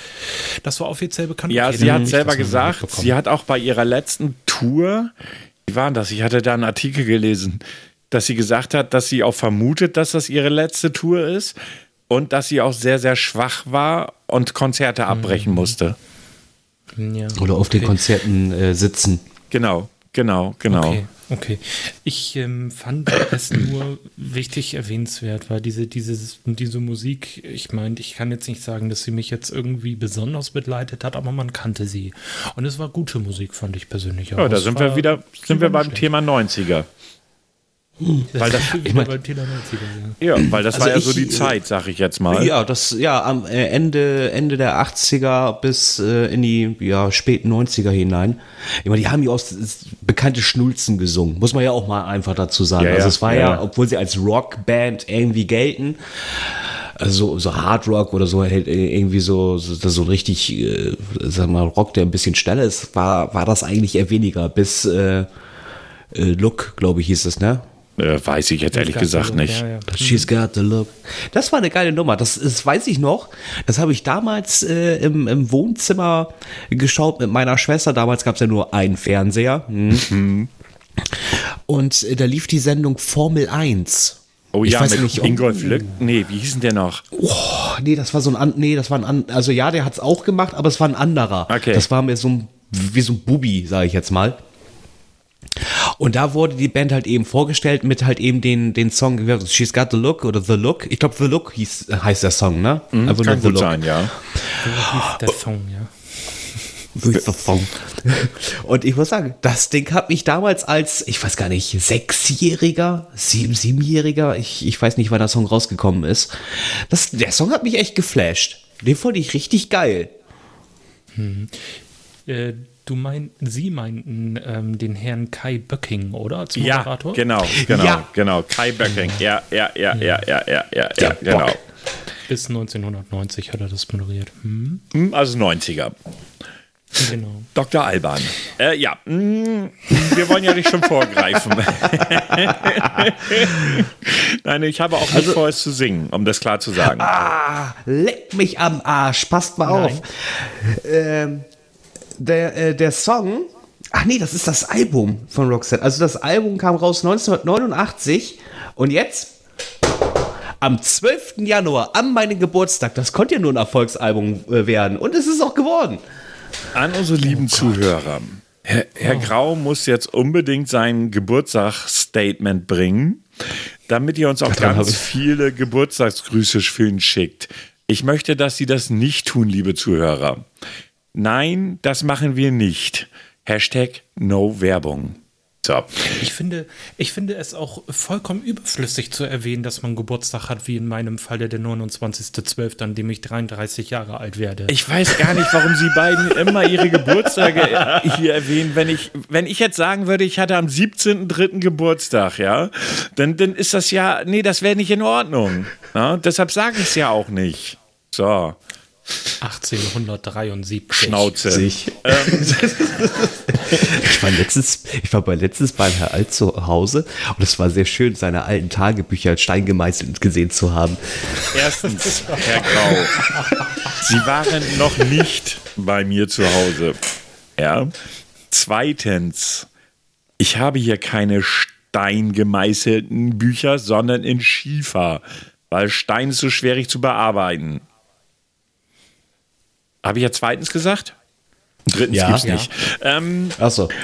[SPEAKER 1] Das war offiziell bekannt.
[SPEAKER 2] Ja,
[SPEAKER 1] Okay,
[SPEAKER 2] sie hat selber
[SPEAKER 1] das
[SPEAKER 2] gesagt, sie hat auch bei ihrer letzten Tour, wie war das? Ich hatte da einen Artikel gelesen, dass sie gesagt hat, dass sie auch vermutet, dass das ihre letzte Tour ist und dass sie auch sehr, sehr schwach war und Konzerte abbrechen musste.
[SPEAKER 1] ja.
[SPEAKER 3] Oder auf den
[SPEAKER 1] Okay.
[SPEAKER 3] Konzerten äh, sitzen.
[SPEAKER 2] Genau, genau, genau.
[SPEAKER 1] Okay, okay. Ich ähm, fand es nur wichtig erwähnenswert, weil diese, dieses, diese Musik, ich meine, ich kann jetzt nicht sagen, dass sie mich jetzt irgendwie besonders begleitet hat, aber man kannte sie. Und es war gute Musik, fand ich persönlich auch.
[SPEAKER 2] Ja, da sind wir wieder, sind wir beim Thema 90er.
[SPEAKER 1] Schlecht.
[SPEAKER 2] weil das-
[SPEAKER 1] wir wieder beim Thema 90er, ja.
[SPEAKER 2] Ja, weil das
[SPEAKER 3] Also
[SPEAKER 2] war ja so
[SPEAKER 3] ich-
[SPEAKER 2] die Zeit, sag ich jetzt mal.
[SPEAKER 3] Ja, das, ja, am äh, Ende, Ende der 80er bis äh, in die ja, späten 90er hinein. Ich meine, die haben ja auch s- s- bekannte Schnulzen gesungen, muss man ja auch mal einfach dazu sagen.
[SPEAKER 2] Ja,
[SPEAKER 3] also es war
[SPEAKER 2] ja,
[SPEAKER 3] ja, obwohl sie als Rockband irgendwie gelten, also so Hard Rock oder so, halt äh, irgendwie so, so, so richtig, äh, sag mal, Rock, der ein bisschen schneller ist, war, war das eigentlich eher weniger, bis äh, äh, Look, glaube ich, hieß es, ne?
[SPEAKER 2] Äh, weiß ich jetzt ehrlich gesagt nicht.
[SPEAKER 1] Ja, ja.
[SPEAKER 3] She's got the look. Das war eine geile Nummer. Das, das weiß ich noch. Das habe ich damals äh, im, im Wohnzimmer geschaut mit meiner Schwester. Damals gab es ja nur einen Fernseher. Mhm. Und äh, da lief die Sendung Formel 1.
[SPEAKER 2] Oh
[SPEAKER 3] Ich
[SPEAKER 2] ja,
[SPEAKER 3] weiß
[SPEAKER 2] mit
[SPEAKER 3] nicht, ob-
[SPEAKER 2] Ingolf Lück. Nee, wie hieß denn der noch?
[SPEAKER 3] Oh, nee, das war so ein, an, nee, das war ein, an, also ja, der hat es auch gemacht, aber es war ein anderer.
[SPEAKER 2] Okay.
[SPEAKER 3] Das war mir so ein, wie so ein Bubi, sage ich jetzt mal. Und da wurde die Band halt eben vorgestellt mit halt eben den, den Song She's Got the Look oder The Look. Ich glaube, The Look hieß, heißt der Song, ne? Einfach
[SPEAKER 2] Kann
[SPEAKER 3] The
[SPEAKER 2] gut sein, ja.
[SPEAKER 1] So hieß der Song, ja.
[SPEAKER 3] The Song. Und ich muss sagen, das Ding hat mich damals als, ich weiß gar nicht, Sechsjähriger, sieben, Siebenjähriger, ich, ich weiß nicht, wann der Song rausgekommen ist. Das, der Song hat mich echt geflasht. Den fand ich richtig geil.
[SPEAKER 1] Äh, du mein, Sie meinten ähm, den Herrn Kai Böcking, oder? Als
[SPEAKER 2] Ja,
[SPEAKER 1] Moderator?
[SPEAKER 2] genau, genau,
[SPEAKER 3] Ja.
[SPEAKER 2] genau. Kai Böcking. Ja, ja, ja, ja, ja, ja, ja, ja, genau.
[SPEAKER 3] Bock.
[SPEAKER 1] Bis 1990 hat er das moderiert. Hm?
[SPEAKER 2] Hm, Also 90er.
[SPEAKER 1] Genau.
[SPEAKER 2] Dr. Alban. Äh, ja, mm, wir wollen ja nicht schon vorgreifen. Nein, ich habe auch nicht vor, es zu singen, um das klar zu sagen.
[SPEAKER 3] Ah, leck mich am Arsch, passt mal auf. Ähm, der, äh, der Song, ach nee, das ist das Album von Roxette. Also das Album kam raus 1989 und jetzt am 12. Januar, an meinem Geburtstag, das konnte ja nur ein Erfolgsalbum äh, werden und es ist auch geworden.
[SPEAKER 2] An unsere lieben Zuhörer. Herr, Herr Grau muss jetzt unbedingt sein Geburtstagsstatement bringen, damit ihr uns auch
[SPEAKER 3] hab
[SPEAKER 2] ganz viele Geburtstagsgrüße für ihn schickt. Ich möchte, dass Sie das nicht tun, liebe Zuhörer. Nein, das machen wir nicht. Hashtag No Werbung. So.
[SPEAKER 1] Ich finde, ich finde es auch vollkommen überflüssig zu erwähnen, dass man Geburtstag hat, wie in meinem Falle der 29.12., an dem ich 33 Jahre alt werde.
[SPEAKER 2] Ich weiß gar nicht, warum Sie beiden immer Ihre Geburtstage hier erwähnen. Wenn ich, wenn ich jetzt sagen würde, ich hatte am 17.3. Geburtstag, ja, dann, dann ist das ja, nee, das wäre nicht in Ordnung. Ja, deshalb sage ich es ja auch nicht. So,
[SPEAKER 1] 1873.
[SPEAKER 2] Schnauze.
[SPEAKER 3] Sich. ich, war letztens, ich war bei letztens beim Herr Alt zu Hause und es war sehr schön, seine alten Tagebücher als Stein gemeißelt gesehen zu haben.
[SPEAKER 2] Erstens, Herr Grau, Sie waren noch nicht bei mir zu Hause. Ja. Zweitens, ich habe hier keine steingemeißelten Bücher, sondern in Schiefer, weil Stein ist so schwierig zu bearbeiten. Habe ich ja zweitens gesagt? Drittens
[SPEAKER 3] Ja.
[SPEAKER 2] gibt's
[SPEAKER 3] Ja.
[SPEAKER 2] nicht. Ähm,
[SPEAKER 3] Achso.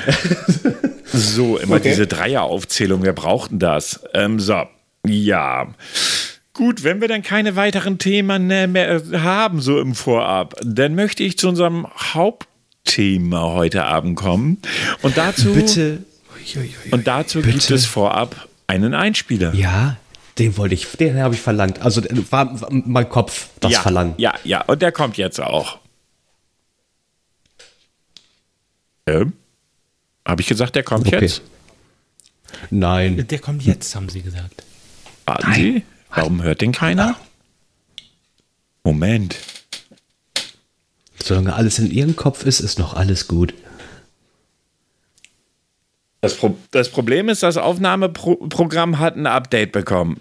[SPEAKER 2] So, immer okay. diese Dreieraufzählung, wer braucht denn das? Ähm, so, ja. Gut, wenn wir dann keine weiteren Themen mehr haben, so im Vorab, dann möchte ich zu unserem Hauptthema heute Abend kommen. Und dazu,
[SPEAKER 3] Bitte.
[SPEAKER 2] Und dazu Bitte. gibt es vorab einen Einspieler.
[SPEAKER 3] Ja, den wollte ich, den habe ich verlangt. Also war, war mein Kopf das
[SPEAKER 2] ja,
[SPEAKER 3] verlangt.
[SPEAKER 2] Ja, ja, und der kommt jetzt auch. Ähm? Habe ich gesagt, der kommt okay. jetzt?
[SPEAKER 3] Nein.
[SPEAKER 1] Der kommt jetzt, haben Sie gesagt.
[SPEAKER 2] Warten Sie? Warum hört den keiner? Moment.
[SPEAKER 3] Solange alles in Ihrem Kopf ist, ist noch alles gut.
[SPEAKER 2] Das, Pro das Problem ist, das Aufnahmeprogramm hat ein Update bekommen.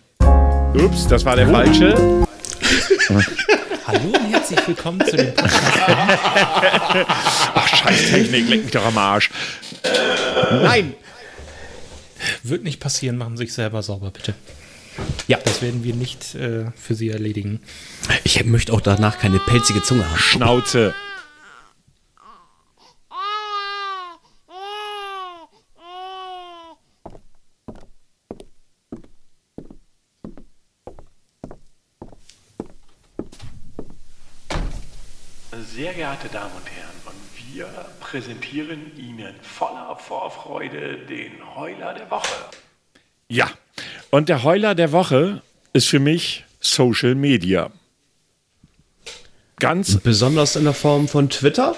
[SPEAKER 2] Ups, das war der falsche.
[SPEAKER 1] Hallo und herzlich willkommen zu dem Podcast.
[SPEAKER 2] Ach, scheiß Technik, leck mich doch am Arsch.
[SPEAKER 3] Nein!
[SPEAKER 1] Wird nicht passieren, machen Sie sich selber sauber, bitte. Ja. Das werden wir nicht äh, für Sie erledigen.
[SPEAKER 3] Ich möchte auch danach keine pelzige Zunge haben.
[SPEAKER 2] Schnauze.
[SPEAKER 4] Sehr geehrte Damen und Herren, und wir präsentieren Ihnen voller Vorfreude den Heuler der Woche.
[SPEAKER 2] Ja, und der Heuler der Woche ist für mich Social Media. Ganz
[SPEAKER 3] besonders in der Form von Twitter?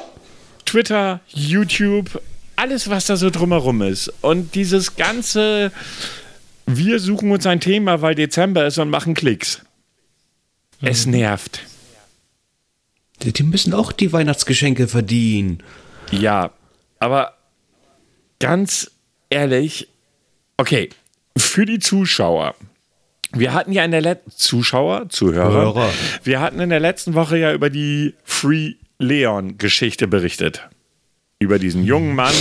[SPEAKER 2] Twitter, YouTube, alles, was da so drumherum ist. Und dieses ganze, wir suchen uns ein Thema, weil Dezember ist und machen Klicks. Mhm. Es nervt.
[SPEAKER 3] Die müssen auch die Weihnachtsgeschenke verdienen.
[SPEAKER 2] Ja, aber ganz ehrlich, okay, für die Zuschauer. Wir hatten ja in der letzten Zuschauer, Zuhörer, Hörer. wir hatten in der letzten Woche ja über die Free Leon Geschichte berichtet. Über diesen jungen Mann,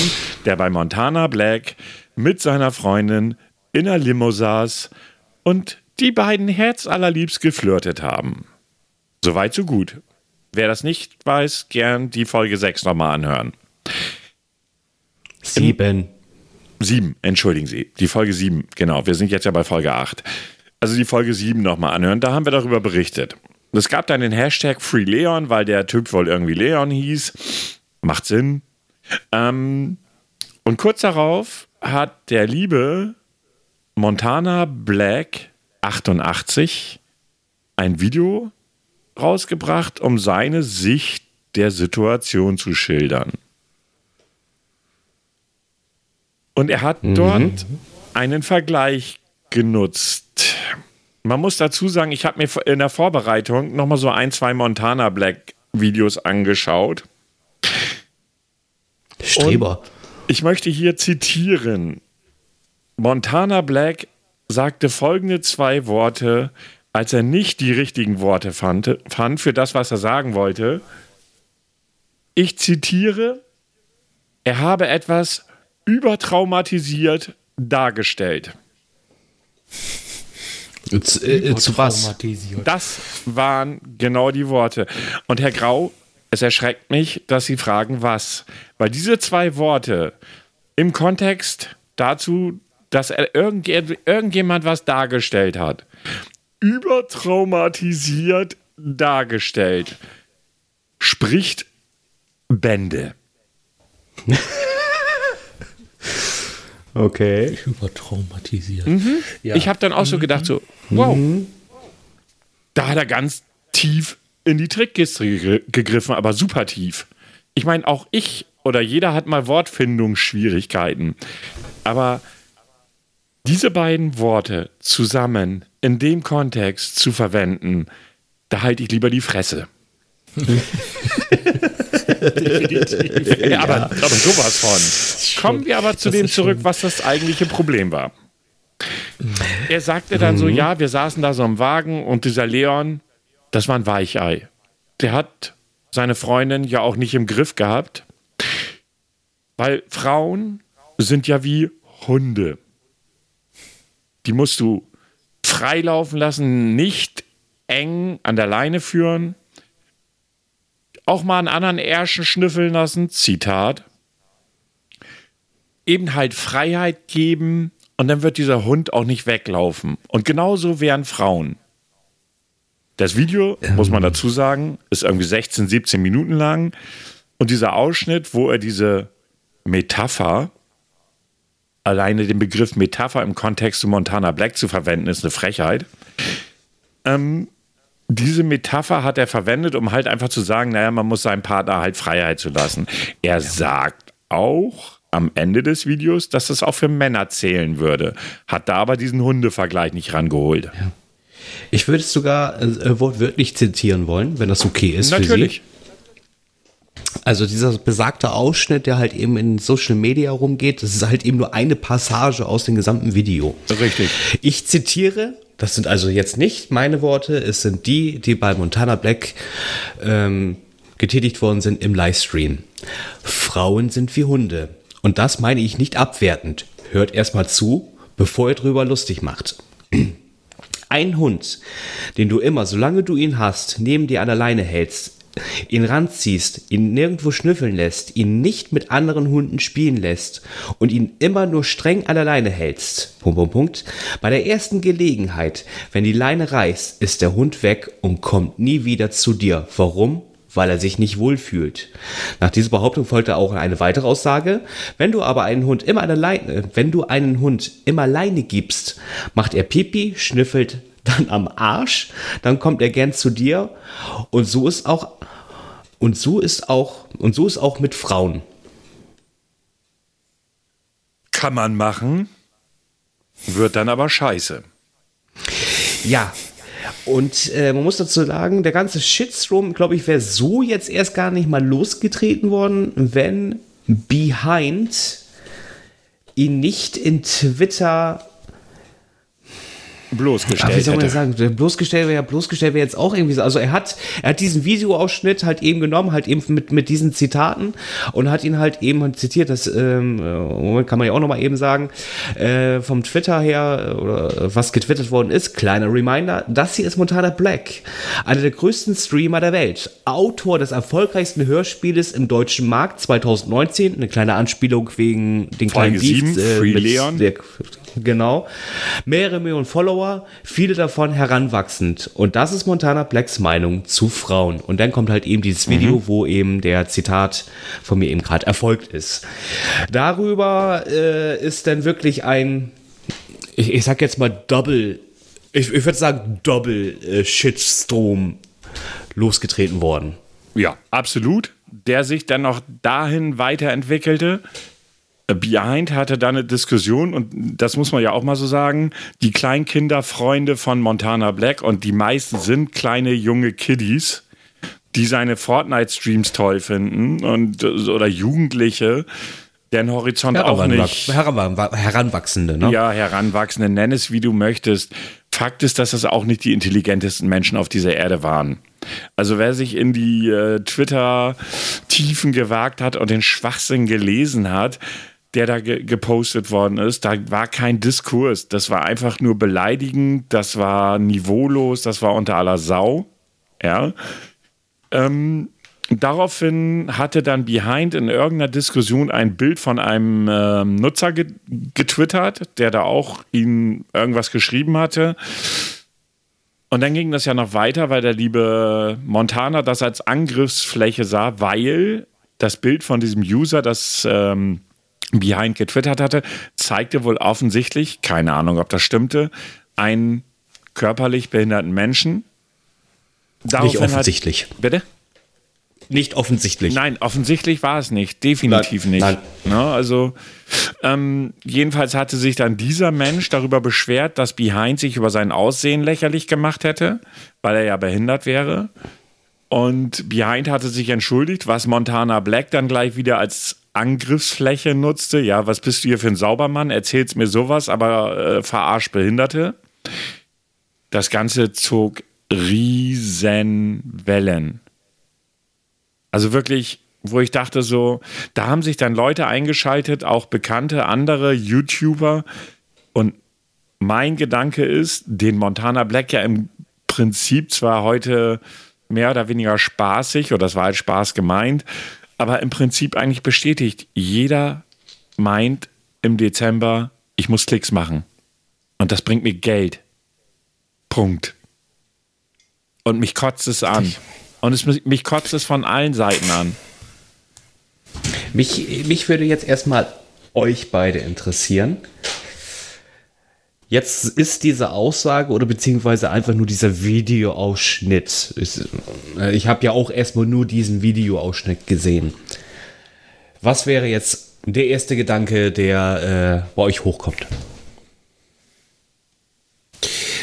[SPEAKER 2] der bei Montana Black mit seiner Freundin in einer Limo saß und die beiden herzallerliebst geflirtet haben. Soweit so gut. Wer das nicht weiß, gern die Folge 6 nochmal anhören.
[SPEAKER 3] Sieben.
[SPEAKER 2] Sieben, entschuldigen Sie. Die Folge 7, genau. Wir sind jetzt ja bei Folge 8. Also die Folge 7 nochmal anhören. Da haben wir darüber berichtet. Es gab dann den Hashtag FreeLeon, weil der Typ wohl irgendwie Leon hieß. Macht Sinn. Ähm, und kurz darauf hat der liebe Montana Black 88 ein Video rausgebracht, um seine Sicht der Situation zu schildern. Und er hat mhm. dort einen Vergleich genutzt. Man muss dazu sagen, ich habe mir in der Vorbereitung nochmal so ein, zwei Montana Black Videos angeschaut.
[SPEAKER 3] Streber. Und
[SPEAKER 2] ich möchte hier zitieren. Montana Black sagte folgende zwei Worte, als er nicht die richtigen Worte fand, fand für das, was er sagen wollte. Ich zitiere, er habe etwas übertraumatisiert dargestellt.
[SPEAKER 3] Zu, äh, zu was?
[SPEAKER 2] Das waren genau die Worte. Und Herr Grau, es erschreckt mich, dass Sie fragen, was. Weil diese zwei Worte im Kontext dazu, dass irgend, irgendjemand was dargestellt hat, übertraumatisiert dargestellt, spricht Bände.
[SPEAKER 3] Okay.
[SPEAKER 1] Übertraumatisiert.
[SPEAKER 2] Mhm. Ja. Ich habe dann auch so mhm. gedacht, so, wow, mhm. da hat er ganz tief in die Trickkiste gegriffen, aber super tief. Ich meine, auch ich oder jeder hat mal Wortfindungsschwierigkeiten. Aber diese beiden Worte zusammen in dem Kontext zu verwenden, da halte ich lieber die Fresse. Definitiv. Ja, aber, aber sowas von. Kommen wir aber zu dem zurück, was das eigentliche Problem war. Er sagte dann so, mhm. ja, wir saßen da so im Wagen und dieser Leon, das war ein Weichei. Der hat seine Freundin ja auch nicht im Griff gehabt, weil Frauen sind ja wie Hunde. Die musst du freilaufen lassen, nicht eng an der Leine führen auch mal einen anderen Ärschen schnüffeln lassen. Zitat. eben halt Freiheit geben und dann wird dieser Hund auch nicht weglaufen. Und genauso wären Frauen. Das Video, muss man dazu sagen, ist irgendwie 16, 17 Minuten lang. Und dieser Ausschnitt, wo er diese Metapher, alleine den Begriff Metapher im Kontext zu Montana Black zu verwenden, ist eine Frechheit. Ähm, diese Metapher hat er verwendet, um halt einfach zu sagen, naja, man muss seinem Partner halt Freiheit zu lassen. Er sagt auch am Ende des Videos, dass das auch für Männer zählen würde. Hat da aber diesen Hundevergleich nicht rangeholt. Ja.
[SPEAKER 3] Ich würde es sogar äh, wortwörtlich zitieren wollen, wenn das okay ist.
[SPEAKER 2] Natürlich.
[SPEAKER 3] Also dieser besagte Ausschnitt, der halt eben in Social Media rumgeht, das ist halt eben nur eine Passage aus dem gesamten Video.
[SPEAKER 2] Richtig.
[SPEAKER 3] Ich zitiere, das sind also jetzt nicht meine Worte, es sind die, die bei Montana Black ähm, getätigt worden sind im Livestream. Frauen sind wie Hunde. Und das meine ich nicht abwertend. Hört erstmal zu, bevor ihr drüber lustig macht. Ein Hund, den du immer, solange du ihn hast, neben dir an der Leine hältst, ihn ranziehst, ihn nirgendwo schnüffeln lässt, ihn nicht mit anderen Hunden spielen lässt und ihn immer nur streng an der Leine hältst. Punkt, Punkt, Punkt. Bei der ersten Gelegenheit, wenn die Leine reißt, ist der Hund weg und kommt nie wieder zu dir. Warum? weil er sich nicht wohlfühlt. Nach dieser Behauptung folgte auch eine weitere Aussage. Wenn du aber einen Hund immer alleine, wenn du einen Hund immer Leine gibst, macht er Pipi, schnüffelt dann am Arsch, dann kommt er gern zu dir und so ist auch und so ist auch und so ist auch mit Frauen.
[SPEAKER 2] Kann man machen, wird dann aber scheiße.
[SPEAKER 3] Ja, und äh, man muss dazu sagen, der ganze Shitstorm, glaube ich, wäre so jetzt erst gar nicht mal losgetreten worden, wenn Behind ihn nicht in Twitter
[SPEAKER 2] bloßgestellt.
[SPEAKER 3] Ach, wie soll man hätte. sagen? Bloßgestellt wäre ja bloßgestellt wäre jetzt auch irgendwie so. Also er hat, er hat diesen Videoausschnitt halt eben genommen, halt eben mit, mit diesen Zitaten und hat ihn halt eben zitiert. Das ähm, Moment kann man ja auch nochmal eben sagen. Äh, vom Twitter her, oder was getwittert worden ist, kleiner Reminder, das hier ist Montana Black, einer der größten Streamer der Welt, Autor des erfolgreichsten Hörspieles im deutschen Markt 2019. Eine kleine Anspielung wegen den kleinen
[SPEAKER 2] Beats, äh, Free Leon. Der,
[SPEAKER 3] Genau. Mehrere Millionen Follower, viele davon heranwachsend. Und das ist Montana Blacks Meinung zu Frauen. Und dann kommt halt eben dieses Video, mhm. wo eben der Zitat von mir eben gerade erfolgt ist. Darüber äh, ist dann wirklich ein, ich, ich sag jetzt mal Double, ich, ich würde sagen Double äh, Shitstorm losgetreten worden.
[SPEAKER 2] Ja, absolut. Der sich dann noch dahin weiterentwickelte, Behind hatte da eine Diskussion und das muss man ja auch mal so sagen. Die Kleinkinderfreunde von Montana Black und die meisten sind kleine junge Kiddies, die seine Fortnite-Streams toll finden und oder Jugendliche, deren Horizont auch nicht.
[SPEAKER 3] Heranwachsende, ne?
[SPEAKER 2] Ja, Heranwachsende, nenn es wie du möchtest. Fakt ist, dass das auch nicht die intelligentesten Menschen auf dieser Erde waren. Also wer sich in die äh, Twitter-Tiefen gewagt hat und den Schwachsinn gelesen hat, der da ge gepostet worden ist. Da war kein Diskurs. Das war einfach nur beleidigend, das war niveaulos, das war unter aller Sau. Ja. Ähm, daraufhin hatte dann Behind in irgendeiner Diskussion ein Bild von einem ähm, Nutzer ge getwittert, der da auch ihm irgendwas geschrieben hatte. Und dann ging das ja noch weiter, weil der liebe Montana das als Angriffsfläche sah, weil das Bild von diesem User, das ähm, Behind getwittert hatte, zeigte wohl offensichtlich, keine Ahnung, ob das stimmte, einen körperlich behinderten Menschen.
[SPEAKER 3] Daraufhin nicht offensichtlich.
[SPEAKER 2] Hat, bitte?
[SPEAKER 3] Nicht offensichtlich.
[SPEAKER 2] Nein, offensichtlich war es nicht. Definitiv nein, nicht. Nein. Ja, ne, also, ähm, jedenfalls hatte sich dann dieser Mensch darüber beschwert, dass Behind sich über sein Aussehen lächerlich gemacht hätte, weil er ja behindert wäre. Und Behind hatte sich entschuldigt, was Montana Black dann gleich wieder als Angriffsfläche nutzte. Ja, was bist du hier für ein Saubermann? Erzählst mir sowas, aber äh, verarscht Behinderte. Das Ganze zog riesen Wellen. Also wirklich, wo ich dachte so, da haben sich dann Leute eingeschaltet, auch bekannte andere YouTuber. Und mein Gedanke ist, den Montana Black ja im Prinzip zwar heute mehr oder weniger spaßig, oder das war als Spaß gemeint, aber im Prinzip eigentlich bestätigt. Jeder meint, im Dezember, ich muss Klicks machen. Und das bringt mir Geld. Punkt. Und mich kotzt es an. Und es, mich kotzt es von allen Seiten an.
[SPEAKER 3] Mich, mich würde jetzt erstmal euch beide interessieren. Jetzt ist diese Aussage oder beziehungsweise einfach nur dieser Videoausschnitt. Ist, äh, ich habe ja auch erstmal nur diesen Videoausschnitt gesehen. Was wäre jetzt der erste Gedanke, der äh, bei euch hochkommt?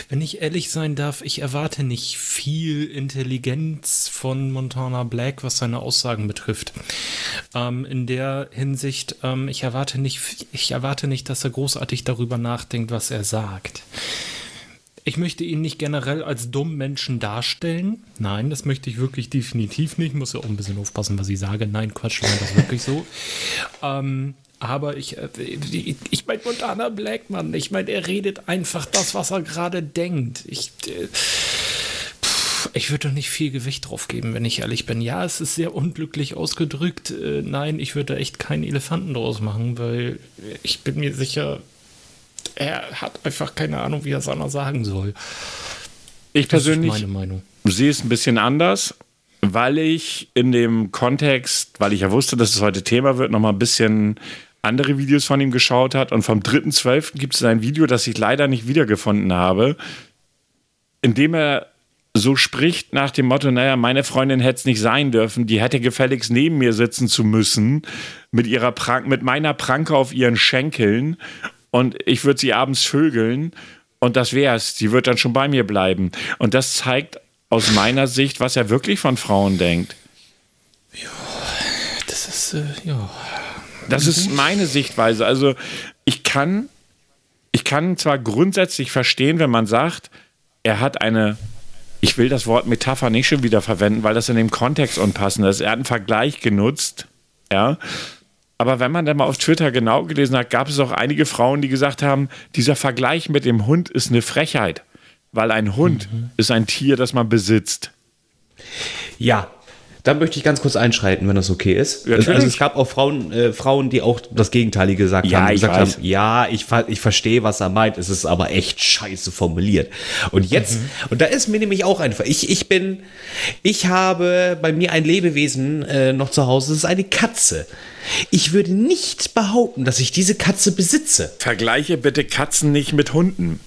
[SPEAKER 1] Wenn ich ehrlich sein darf, ich erwarte nicht viel Intelligenz von Montana Black, was seine Aussagen betrifft. Ähm, in der Hinsicht, ähm, ich erwarte nicht, ich erwarte nicht, dass er großartig darüber nachdenkt, was er sagt. Ich möchte ihn nicht generell als dummen Menschen darstellen. Nein, das möchte ich wirklich definitiv nicht. Ich muss ja auch ein bisschen aufpassen, was ich sage. Nein, Quatsch, war das wirklich so. Ähm, aber ich, äh, ich meine, Montana Blackman, ich meine, er redet einfach das, was er gerade denkt. Ich, äh, ich würde doch nicht viel Gewicht drauf geben, wenn ich ehrlich bin. Ja, es ist sehr unglücklich ausgedrückt. Äh, nein, ich würde echt keinen Elefanten draus machen, weil ich bin mir sicher, er hat einfach keine Ahnung, wie er es anders sagen soll.
[SPEAKER 2] Ich persönlich sehe es ein bisschen anders, weil ich in dem Kontext, weil ich ja wusste, dass es heute Thema wird, noch mal ein bisschen andere Videos von ihm geschaut hat. Und vom 3.12. gibt es ein Video, das ich leider nicht wiedergefunden habe, in dem er so spricht nach dem Motto, naja, meine Freundin hätte es nicht sein dürfen, die hätte gefälligst neben mir sitzen zu müssen, mit, ihrer Prank mit meiner Pranke auf ihren Schenkeln und ich würde sie abends vögeln und das wär's. Sie wird dann schon bei mir bleiben. Und das zeigt aus meiner Sicht, was er wirklich von Frauen denkt.
[SPEAKER 1] Ja, das ist, äh, ja.
[SPEAKER 2] Das ist meine Sichtweise. Also ich kann, ich kann zwar grundsätzlich verstehen, wenn man sagt, er hat eine, ich will das Wort Metapher nicht schon wieder verwenden, weil das in dem Kontext unpassend ist. Er hat einen Vergleich genutzt, ja. Aber wenn man dann mal auf Twitter genau gelesen hat, gab es auch einige Frauen, die gesagt haben, dieser Vergleich mit dem Hund ist eine Frechheit, weil ein Hund mhm. ist ein Tier, das man besitzt.
[SPEAKER 3] Ja, da möchte ich ganz kurz einschreiten, wenn das okay ist. Ja, also es gab auch Frauen, äh, Frauen, die auch das Gegenteilige gesagt ja, haben. Gesagt haben ja, ich, ich verstehe, was er meint. Es ist aber echt scheiße formuliert. Und jetzt, mhm. und da ist mir nämlich auch einfach, ich, ich bin, ich habe bei mir ein Lebewesen äh, noch zu Hause, das ist eine Katze. Ich würde nicht behaupten, dass ich diese Katze besitze.
[SPEAKER 2] Vergleiche bitte Katzen nicht mit Hunden.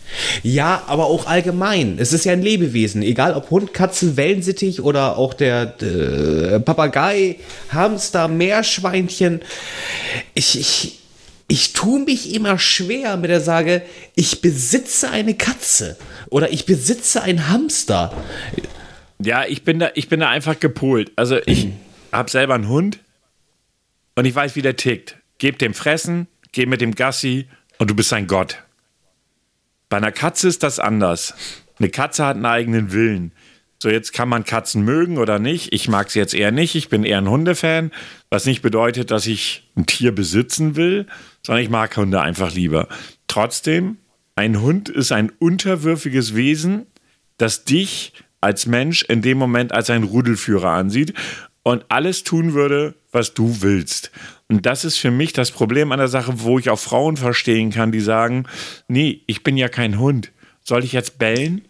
[SPEAKER 3] Ja, aber auch allgemein. Es ist ja ein Lebewesen. Egal ob Hund, Katze, Wellensittich oder auch der äh, Papagei, Hamster, Meerschweinchen. Ich, ich, ich tue mich immer schwer mit der Sage, ich besitze eine Katze oder ich besitze einen Hamster.
[SPEAKER 2] Ja, ich bin da, ich bin da einfach gepolt. Also ich habe selber einen Hund und ich weiß, wie der tickt. Geb dem Fressen, geh mit dem Gassi und du bist ein Gott. Bei einer Katze ist das anders. Eine Katze hat einen eigenen Willen. So, jetzt kann man Katzen mögen oder nicht. Ich mag sie jetzt eher nicht. Ich bin eher ein Hundefan, was nicht bedeutet, dass ich ein Tier besitzen will, sondern ich mag Hunde einfach lieber. Trotzdem, ein Hund ist ein unterwürfiges Wesen, das dich als Mensch in dem Moment als ein Rudelführer ansieht und alles tun würde, was du willst. Und das ist für mich das Problem an der Sache, wo ich auch Frauen verstehen kann, die sagen, nee, ich bin ja kein Hund. Soll ich jetzt bellen?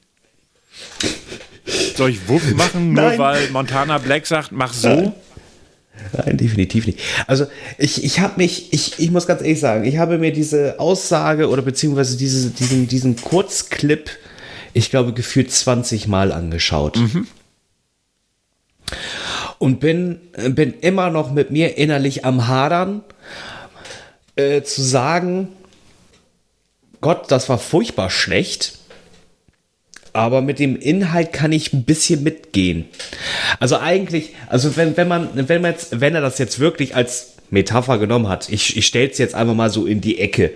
[SPEAKER 2] Soll ich Wuff machen, nur weil Montana Black sagt, mach so?
[SPEAKER 3] Nein, definitiv nicht. Also ich, ich habe mich, ich, ich muss ganz ehrlich sagen, ich habe mir diese Aussage oder beziehungsweise diese, diesen, diesen Kurzclip, ich glaube, gefühlt 20 Mal angeschaut. Mhm und bin, bin immer noch mit mir innerlich am Hadern, äh, zu sagen, Gott, das war furchtbar schlecht. Aber mit dem Inhalt kann ich ein bisschen mitgehen. Also eigentlich, also wenn, wenn man, wenn man jetzt, wenn er das jetzt wirklich als Metapher genommen hat, ich, ich stelle es jetzt einfach mal so in die Ecke.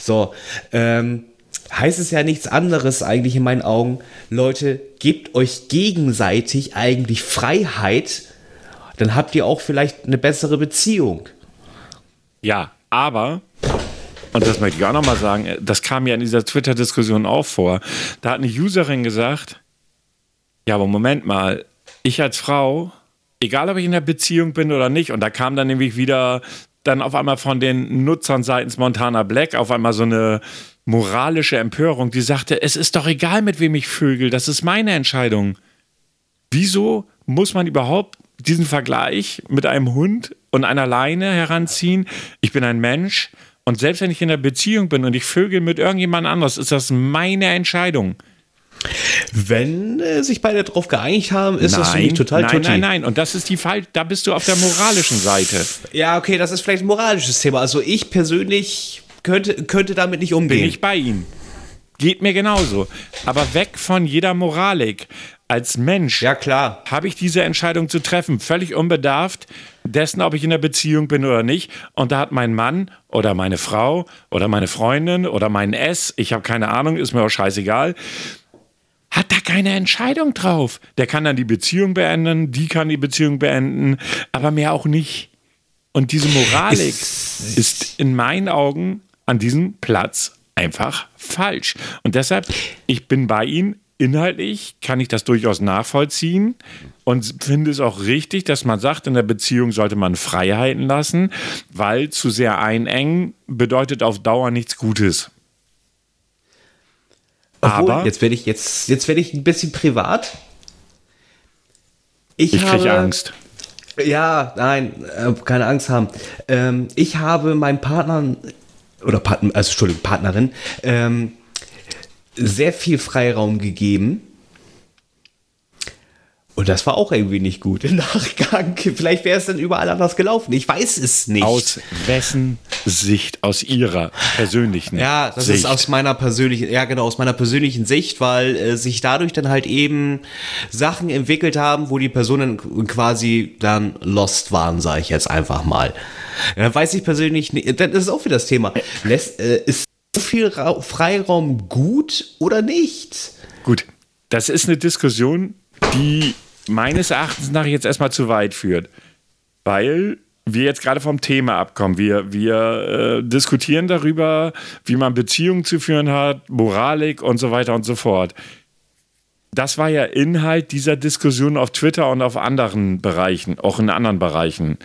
[SPEAKER 3] So, ähm, heißt es ja nichts anderes eigentlich in meinen Augen. Leute, gebt euch gegenseitig eigentlich Freiheit, dann habt ihr auch vielleicht eine bessere Beziehung.
[SPEAKER 2] Ja, aber, und das möchte ich auch nochmal sagen, das kam ja in dieser Twitter-Diskussion auch vor. Da hat eine Userin gesagt, ja, aber Moment mal, ich als Frau, egal ob ich in einer Beziehung bin oder nicht, und da kam dann nämlich wieder dann auf einmal von den Nutzern seitens Montana Black auf einmal so eine moralische Empörung, die sagte, es ist doch egal, mit wem ich vögel, das ist meine Entscheidung. Wieso muss man überhaupt diesen Vergleich mit einem Hund und einer Leine heranziehen? Ich bin ein Mensch und selbst wenn ich in einer Beziehung bin und ich vögel mit irgendjemand anders, ist das meine Entscheidung.
[SPEAKER 3] Wenn äh, sich beide darauf geeinigt haben, ist das für mich total
[SPEAKER 2] nein,
[SPEAKER 3] tutti.
[SPEAKER 2] nein, nein. Und das ist die Fall, da bist du auf der moralischen Seite.
[SPEAKER 3] Ja, okay, das ist vielleicht ein moralisches Thema. Also ich persönlich könnte, könnte damit nicht
[SPEAKER 2] Bin
[SPEAKER 3] umgehen.
[SPEAKER 2] ich bei ihm. Geht mir genauso. Aber weg von jeder Moralik. Als Mensch
[SPEAKER 3] ja, klar.
[SPEAKER 2] habe ich diese Entscheidung zu treffen, völlig unbedarft dessen, ob ich in einer Beziehung bin oder nicht. Und da hat mein Mann oder meine Frau oder meine Freundin oder mein S, ich habe keine Ahnung, ist mir auch scheißegal, hat da keine Entscheidung drauf. Der kann dann die Beziehung beenden, die kann die Beziehung beenden, aber mehr auch nicht. Und diese Moralik ist in meinen Augen an diesem Platz einfach falsch. Und deshalb, ich bin bei Ihnen. Inhaltlich kann ich das durchaus nachvollziehen und finde es auch richtig, dass man sagt, in der Beziehung sollte man Freiheiten lassen, weil zu sehr einengen bedeutet auf Dauer nichts Gutes.
[SPEAKER 3] Obwohl,
[SPEAKER 2] Aber-
[SPEAKER 3] jetzt werde ich jetzt, jetzt werde ich ein bisschen privat. Ich,
[SPEAKER 2] Ich
[SPEAKER 3] habe
[SPEAKER 2] kriege Angst.
[SPEAKER 3] Ja, nein, äh, keine Angst haben. Ähm, ich habe meinem Partner oder Partner, also Entschuldigung, Partnerin ähm, sehr viel Freiraum gegeben. Und das war auch irgendwie nicht gut im Nachgang. Vielleicht wäre es dann überall anders gelaufen. Ich weiß es nicht.
[SPEAKER 2] Aus wessen Sicht? Aus Ihrer persönlichen
[SPEAKER 3] Ja, das
[SPEAKER 2] Sicht.
[SPEAKER 3] ist aus meiner persönlichen, ja genau, aus meiner persönlichen Sicht, weil äh, sich dadurch dann halt eben Sachen entwickelt haben, wo die Personen quasi dann lost waren, sage ich jetzt einfach mal. Ja, weiß ich persönlich nicht, dann ist auch wieder das Thema. Lässt, äh, ist so viel Ra Freiraum gut oder nicht?
[SPEAKER 2] Gut, das ist eine Diskussion, die meines Erachtens nach jetzt erstmal zu weit führt. Weil wir jetzt gerade vom Thema abkommen. Wir, wir äh, diskutieren darüber, wie man Beziehungen zu führen hat, Moralik und so weiter und so fort. Das war ja Inhalt dieser Diskussion auf Twitter und auf anderen Bereichen, auch in anderen Bereichen.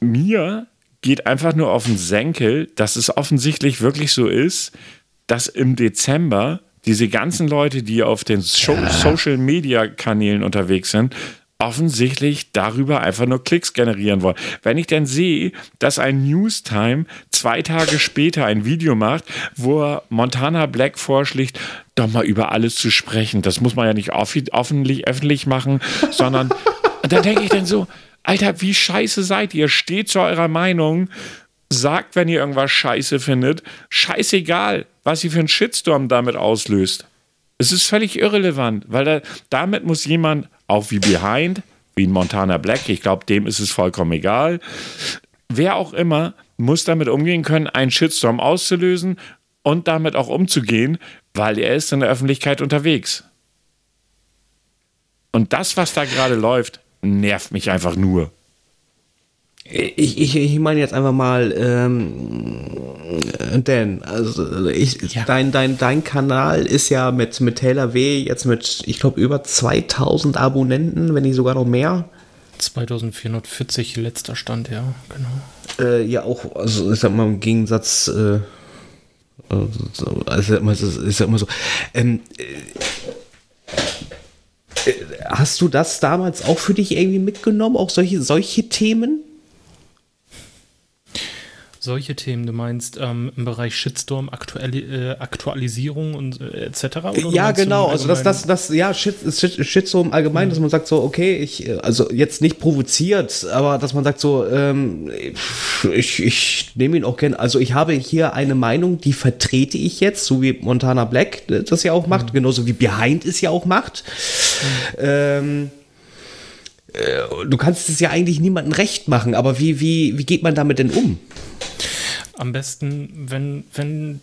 [SPEAKER 2] Mir geht einfach nur auf den Senkel, dass es offensichtlich wirklich so ist, dass im Dezember diese ganzen Leute, die auf den so Social Media Kanälen unterwegs sind, offensichtlich darüber einfach nur Klicks generieren wollen. Wenn ich denn sehe, dass ein Newstime zwei Tage später ein Video macht, wo er Montana Black vorschlägt, doch mal über alles zu sprechen. Das muss man ja nicht offi- öffentlich, machen, sondern und dann denke ich dann so, Alter, wie scheiße seid ihr? Steht zu eurer Meinung, sagt, wenn ihr irgendwas scheiße findet, scheißegal, was ihr für einen Shitstorm damit auslöst. Es ist völlig irrelevant, weil da, damit muss jemand, auch wie Behind, wie ein Montana Black, ich glaube, dem ist es vollkommen egal, wer auch immer, muss damit umgehen können, einen Shitstorm auszulösen und damit auch umzugehen, weil er ist in der Öffentlichkeit unterwegs. Und das, was da gerade läuft, nervt mich einfach nur.
[SPEAKER 3] Ich, ich, ich meine jetzt einfach mal, ähm, äh, Dan, also ich, dein, dein, dein Kanal ist ja mit, mit Taylor W. jetzt mit, ich glaube, über 2000 Abonnenten, wenn nicht sogar noch mehr.
[SPEAKER 1] 2440 letzter Stand, ja, genau.
[SPEAKER 3] Äh, ja, auch, also ich sag mal im Gegensatz, äh, also, also es ist ja immer so. Ähm, äh, äh, hast du das damals auch für dich irgendwie mitgenommen, auch solche, solche Themen?
[SPEAKER 1] Solche Themen, du meinst ähm, im Bereich Shitstorm, Aktuali äh, Aktualisierung und äh, etc.? Oder
[SPEAKER 3] Ja, genau. Also das, das, das, ja, Shit, Shit, Shitstorm allgemein, dass man sagt so, okay, ich, also jetzt nicht provoziert, aber dass man sagt so, ähm, ich, ich nehme ihn auch gerne. Also ich habe hier eine Meinung, die vertrete ich jetzt, so wie Montana Black das ja auch macht, genauso wie Behind es ja auch macht. Ähm, äh, du kannst es ja eigentlich niemandem recht machen, aber wie, wie, wie geht man damit denn um?
[SPEAKER 1] Am besten, wenn, wenn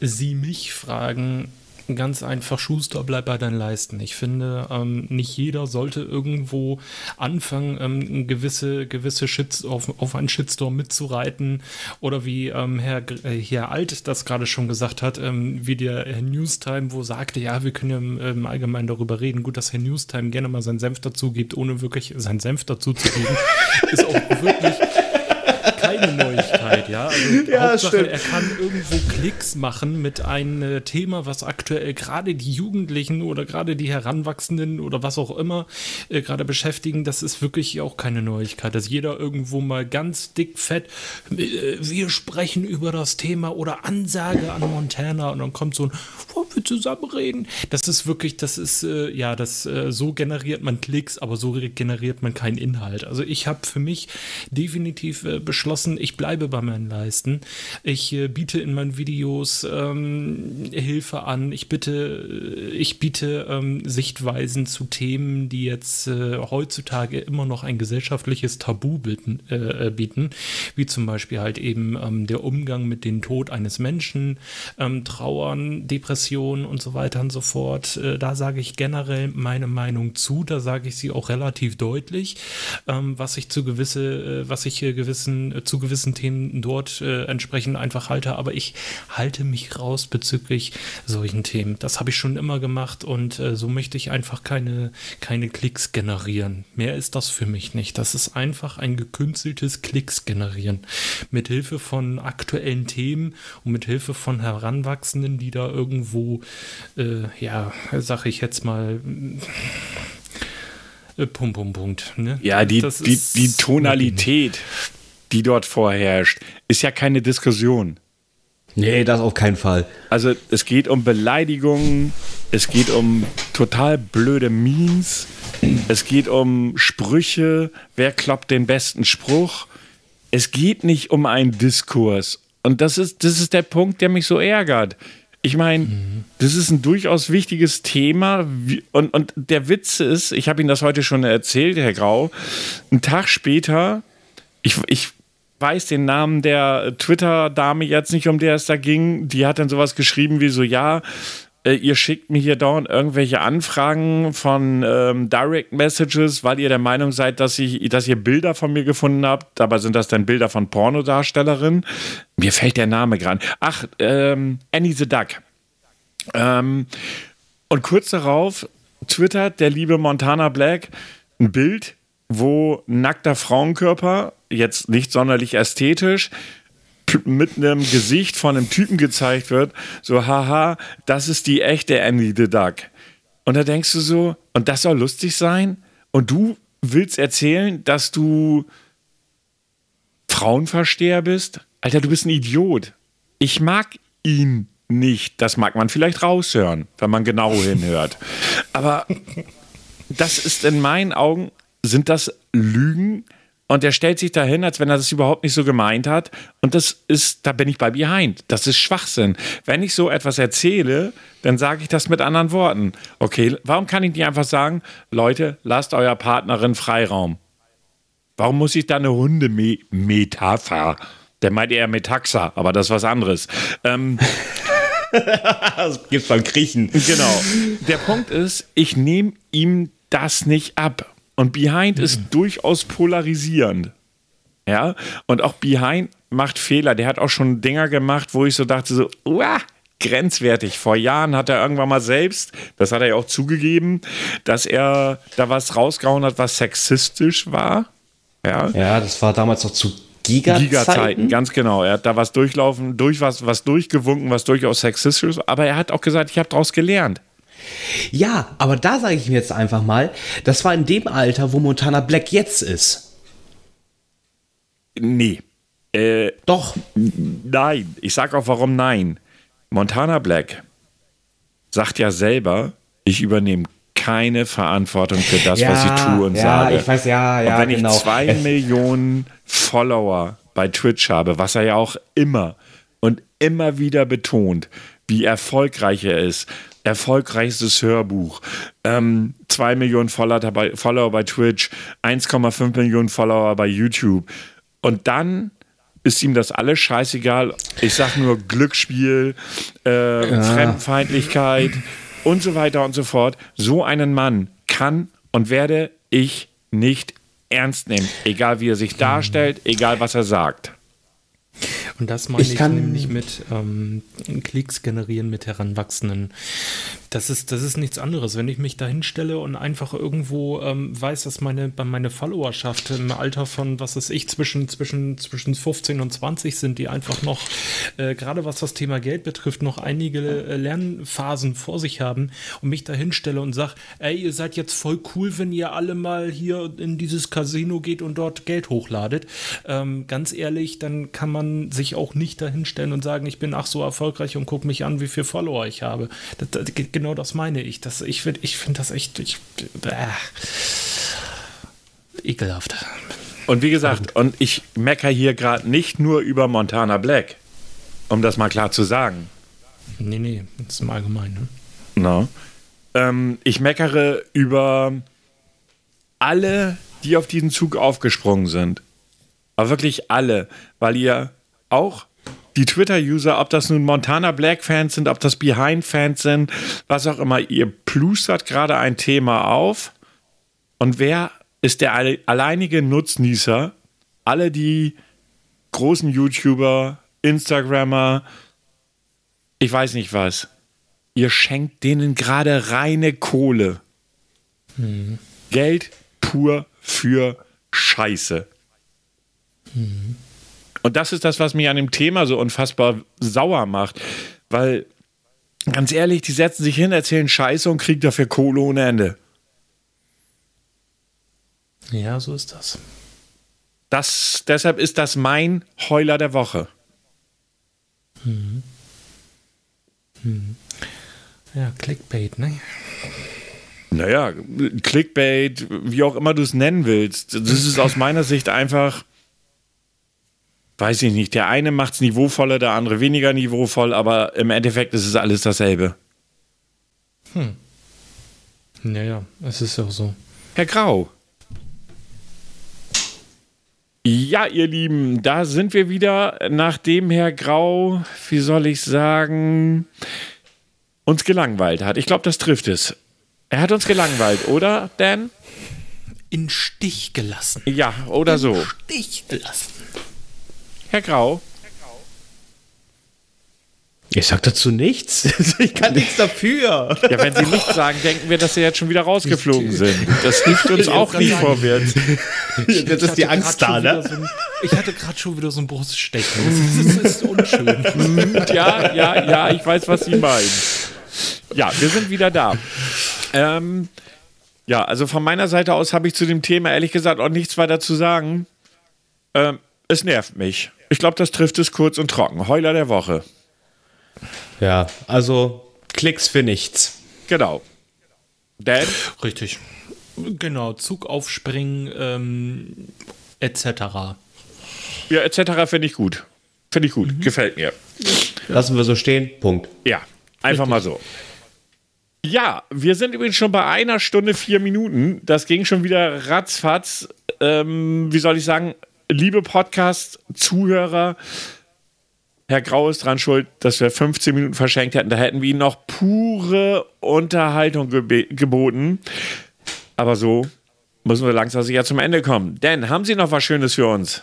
[SPEAKER 1] Sie mich fragen, ganz einfach, Schuster, bleib bei deinen Leisten. Ich finde, ähm, nicht jeder sollte irgendwo anfangen, ähm, gewisse, gewisse Shits auf, auf einen Shitstorm mitzureiten. Oder wie ähm, Herr, äh, Herr Alt das gerade schon gesagt hat, ähm, wie der Herr Newstime, wo sagte, ja, wir können ja im, im Allgemeinen darüber reden. Gut, dass Herr Newstime gerne mal seinen Senf dazu gibt, ohne wirklich seinen Senf dazu zu geben, ist auch wirklich kein keine Neuigkeit, ja. Also
[SPEAKER 3] Ja,
[SPEAKER 1] Hauptsache,
[SPEAKER 3] stimmt.
[SPEAKER 1] er kann irgendwo Klicks machen mit einem äh, Thema, was aktuell gerade die Jugendlichen oder gerade die Heranwachsenden oder was auch immer äh, gerade beschäftigen. Das ist wirklich auch keine Neuigkeit, dass jeder irgendwo mal ganz dick fett, äh, wir sprechen über das Thema oder Ansage an Montana und dann kommt so ein, wollen wir zusammen reden? Das ist wirklich, das ist, äh, ja, das, äh, so generiert man Klicks, aber so generiert man keinen Inhalt. Also ich habe für mich definitiv äh, beschlossen, ich bleibe bei meinen Leisten. Ich äh, biete in meinen Videos ähm, Hilfe an. Ich bitte, äh, ich biete ähm, Sichtweisen zu Themen, die jetzt äh, heutzutage immer noch ein gesellschaftliches Tabu bieten, äh, äh, bieten, wie zum Beispiel halt eben ähm, der Umgang mit dem Tod eines Menschen, ähm, Trauern, Depressionen und so weiter und so fort. Äh, da sage ich generell meine Meinung zu. Da sage ich sie auch relativ deutlich, ähm, was ich zu gewisse, was ich gewissen, zu gewissen Themen dort äh, entsprechend einfach halte. Aber ich halte mich raus bezüglich solchen Themen. Das habe ich schon immer gemacht und äh, so möchte ich einfach keine, keine Klicks generieren. Mehr ist das für mich nicht. Das ist einfach ein gekünsteltes Klicks generieren. Mit Hilfe von aktuellen Themen und mit Hilfe von Heranwachsenden, die da irgendwo, äh, ja, sag ich jetzt mal, äh, Punkt, Punkt, Punkt. Ne?
[SPEAKER 2] Ja, die,
[SPEAKER 1] Das
[SPEAKER 2] die, die Tonalität, die dort vorherrscht, ist ja keine Diskussion.
[SPEAKER 3] Nee, das auf keinen Fall.
[SPEAKER 2] Also es geht um Beleidigungen, es geht um total blöde Memes, es geht um Sprüche, wer kloppt den besten Spruch. Es geht nicht um einen Diskurs. Und das ist, das ist der Punkt, der mich so ärgert. Ich meine, das ist ein durchaus wichtiges Thema. Und, und der Witz ist, ich habe Ihnen das heute schon erzählt, Herr Grau, einen Tag später, ich, ich weiß den Namen der Twitter-Dame jetzt nicht, um der es da ging. Die hat dann sowas geschrieben wie so, ja, äh, ihr schickt mir hier dauernd irgendwelche Anfragen von ähm, Direct Messages, weil ihr der Meinung seid, dass, ich, dass ihr Bilder von mir gefunden habt. Dabei sind das dann Bilder von Pornodarstellerinnen. Mir fällt der Name gerade. Ach, ähm, Annie the Duck. Ähm, und kurz darauf twittert der liebe Montana Black ein Bild, wo nackter Frauenkörper, jetzt nicht sonderlich ästhetisch, mit einem Gesicht von einem Typen gezeigt wird, so haha, das ist die echte Annie the Duck. Und da denkst du so, und das soll lustig sein? Und du willst erzählen, dass du Frauenversteher bist? Alter, du bist ein Idiot. Ich mag ihn nicht. Das mag man vielleicht raushören, wenn man genau hinhört. Aber das ist in meinen Augen, sind das Lügen. Und er stellt sich dahin, als wenn er das überhaupt nicht so gemeint hat. Und das ist, da bin ich bei Behind. Das ist Schwachsinn. Wenn ich so etwas erzähle, dann sage ich das mit anderen Worten. Okay, warum kann ich nicht einfach sagen, Leute, lasst eurer Partnerin Freiraum? Warum muss ich da eine Hundemetapher? Der meint eher Metaxa, aber das ist was anderes. Ähm,
[SPEAKER 3] Das gibt's beim Griechen.
[SPEAKER 2] Genau. Der Punkt ist, ich nehme ihm das nicht ab. Und Behind ist durchaus polarisierend. Ja, und auch Behind macht Fehler. Der hat auch schon Dinger gemacht, wo ich so dachte, so, uah, grenzwertig. Vor Jahren hat er irgendwann mal selbst, das hat er ja auch zugegeben, dass er da was rausgehauen hat, was sexistisch war. Ja.
[SPEAKER 3] Ja, das war damals noch zu Giga-Zeiten.
[SPEAKER 2] Giga-Zeiten, ganz genau. Er hat da was durchlaufen, durch was, was durchgewunken, was durchaus sexistisch ist. Aber er hat auch gesagt, ich habe daraus gelernt.
[SPEAKER 3] Ja, aber da sage ich mir jetzt einfach mal, das war in dem Alter, wo Montana Black jetzt ist.
[SPEAKER 2] Nee. Äh,
[SPEAKER 3] Doch.
[SPEAKER 2] nein. Ich sag auch warum nein. Montana Black sagt ja selber, ich übernehme keine Verantwortung für das,
[SPEAKER 3] Ja,
[SPEAKER 2] was ich tue und
[SPEAKER 3] ja,
[SPEAKER 2] sage.
[SPEAKER 3] ich weiß, ja, ja,
[SPEAKER 2] Und wenn
[SPEAKER 3] genau.
[SPEAKER 2] ich zwei Millionen Follower bei Twitch habe, was er ja auch immer und immer wieder betont, wie erfolgreich er ist, erfolgreichstes Hörbuch, ähm, zwei Millionen Follower bei, Follower bei Twitch, 1,5 Millionen Follower bei YouTube. Und dann ist ihm das alles scheißegal. Ich sag nur Glücksspiel, äh, Fremdenfeindlichkeit und so weiter und so fort. So einen Mann kann und werde ich nicht ernst nehmen. Egal wie er sich darstellt, egal was er sagt.
[SPEAKER 1] Und das meine
[SPEAKER 3] Ich
[SPEAKER 1] ich, nämlich mit ähm, Klicks generieren mit Heranwachsenden. Das ist, das ist nichts anderes. Wenn ich mich da hinstelle und einfach irgendwo ähm, weiß, dass meine, meine Followerschaft im Alter von, was weiß ich, zwischen, zwischen, zwischen 15 und 20 sind, die einfach noch, äh, gerade was das Thema Geld betrifft, noch einige äh, Lernphasen vor sich haben und mich da hinstelle und sage, ey, ihr seid jetzt voll cool, wenn ihr alle mal hier in dieses Casino geht und dort Geld hochladet. Ähm, ganz ehrlich, dann kann man sich auch nicht da hinstellen und sagen, ich bin ach so erfolgreich und guck mich an, wie viel Follower ich habe. Das, das, genau das meine ich. Das, ich finde ich find das echt ich, äh, ekelhaft.
[SPEAKER 2] Und wie gesagt, und ich mecker hier gerade nicht nur über Montana Black, um das mal klar zu sagen.
[SPEAKER 1] Nee, nee, das ist im Allgemeinen.
[SPEAKER 2] Ne? No. Ähm, ich meckere über alle, die auf diesen Zug aufgesprungen sind. Aber wirklich alle, weil ihr auch die Twitter-User, ob das nun Montana Black-Fans sind, ob das Behind-Fans sind, was auch immer, ihr plustert gerade ein Thema auf. Und wer ist der alleinige Nutznießer? Alle die großen YouTuber, Instagrammer, ich weiß nicht was. Ihr schenkt denen gerade reine Kohle. Hm. Geld pur für Scheiße. Hm. Und das ist das, was mich an dem Thema so unfassbar sauer macht. Weil, ganz ehrlich, die setzen sich hin, erzählen Scheiße und kriegen dafür Kohle ohne Ende.
[SPEAKER 1] Ja, so ist das.
[SPEAKER 2] das deshalb ist das mein Heuler der Woche.
[SPEAKER 1] Hm. Hm. Ja, Clickbait, ne?
[SPEAKER 2] Naja, Clickbait, wie auch immer du es nennen willst. Das ist aus meiner Sicht einfach weiß ich nicht, der eine macht es niveauvoller, der andere weniger niveauvoll, aber im Endeffekt ist es alles dasselbe.
[SPEAKER 1] Hm. Naja, es ist auch so.
[SPEAKER 2] Herr Grau. Ja, ihr Lieben, da sind wir wieder, nachdem Herr Grau, wie soll ich sagen, uns gelangweilt hat. Ich glaube, das trifft es. Er hat uns gelangweilt, oder, Dan?
[SPEAKER 1] In Stich gelassen.
[SPEAKER 2] Ja, oder
[SPEAKER 1] In
[SPEAKER 2] so.
[SPEAKER 1] Stich gelassen.
[SPEAKER 2] Herr Grau.
[SPEAKER 3] Ich sag dazu nichts. Ich kann nichts dafür.
[SPEAKER 2] Ja, wenn Sie nichts sagen, denken wir, dass Sie jetzt schon wieder rausgeflogen sind. Das hilft uns auch nicht vorwärts.
[SPEAKER 3] Jetzt ist die Angst da, ne?
[SPEAKER 1] So ein, ich hatte gerade schon wieder so ein Bruststechen. Das ist, das ist unschön.
[SPEAKER 2] Ja, ja, ja, ich weiß, was Sie meinen. Ja, wir sind wieder da. Ähm, ja, also von meiner Seite aus habe ich zu dem Thema ehrlich gesagt auch nichts weiter zu sagen. Ähm, es nervt mich. Ich glaube, das trifft es kurz und trocken. Heuler der Woche.
[SPEAKER 3] Ja, also Klicks für nichts.
[SPEAKER 2] Genau. Dan?
[SPEAKER 1] Richtig. Genau, Zug aufspringen, ähm, etc.
[SPEAKER 2] Ja, etc. finde ich gut. Finde ich gut. Mhm. Gefällt mir.
[SPEAKER 3] Lassen wir so stehen. Punkt.
[SPEAKER 2] Ja, einfach Richtig. mal so. Ja, wir sind übrigens schon bei einer Stunde vier Minuten. Das ging schon wieder ratzfatz. Ähm, wie soll ich sagen? Liebe Podcast-Zuhörer, Herr Grau ist dran schuld, dass wir 15 Minuten verschenkt hätten. Da hätten wir Ihnen noch pure Unterhaltung geboten. Aber so müssen wir langsam sicher zum Ende kommen. Denn haben Sie noch was Schönes für uns?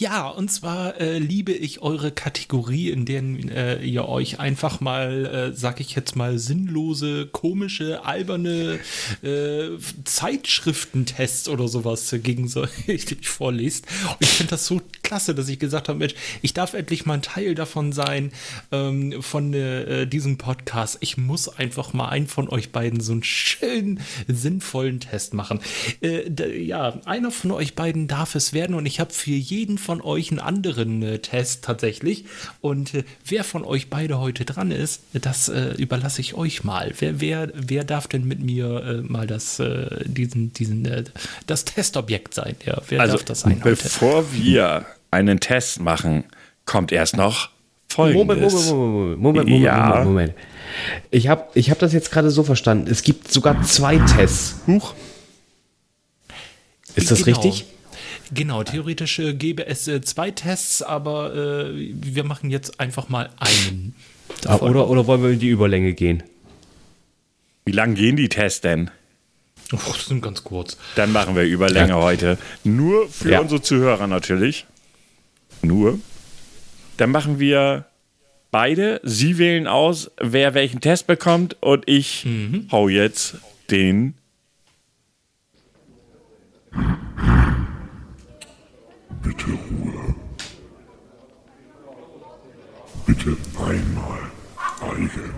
[SPEAKER 1] Ja, und zwar äh, liebe ich eure Kategorie, in der äh, ihr euch einfach mal, äh, sag ich jetzt mal, sinnlose, komische, alberne äh, Zeitschriftentests oder sowas gegenseitig vorliest. Und ich finde das so klasse, dass ich gesagt habe, Mensch, ich darf endlich mal ein Teil davon sein, ähm, von äh, diesem Podcast. Ich muss einfach mal einen von euch beiden so einen schönen, sinnvollen Test machen. Äh, ja, einer von euch beiden darf es werden und ich habe für jeden von euch einen anderen äh, Test tatsächlich. Und äh, wer von euch beide heute dran ist, das äh, überlasse ich euch mal. Wer, wer, wer darf denn mit mir äh, mal das, diesen, diesen, das Testobjekt sein? Ja, wer
[SPEAKER 2] also,
[SPEAKER 1] darf das sein?
[SPEAKER 2] Bevor heute? wir einen Test machen, kommt erst noch Folgendes.
[SPEAKER 3] Moment, Moment, Moment, Moment, Moment, ja. Moment, Moment. Ich habe ich hab das jetzt gerade so verstanden. Es gibt sogar zwei Tests. Huch. Ist das genau. richtig?
[SPEAKER 1] Genau, theoretisch äh, gäbe es äh, zwei Tests, aber äh, wir machen jetzt einfach mal einen.
[SPEAKER 3] Ah, oder, oder wollen wir in die Überlänge gehen?
[SPEAKER 2] Wie lang gehen die Tests denn?
[SPEAKER 1] Oh, das sind ganz kurz.
[SPEAKER 2] Dann machen wir Überlänge ja. heute. Nur für ja. unsere Zuhörer natürlich. Nur. Dann machen wir beide. Sie wählen aus, wer welchen Test bekommt und ich hau jetzt den.
[SPEAKER 5] Bitte Ruhe. Bitte einmal schweigen.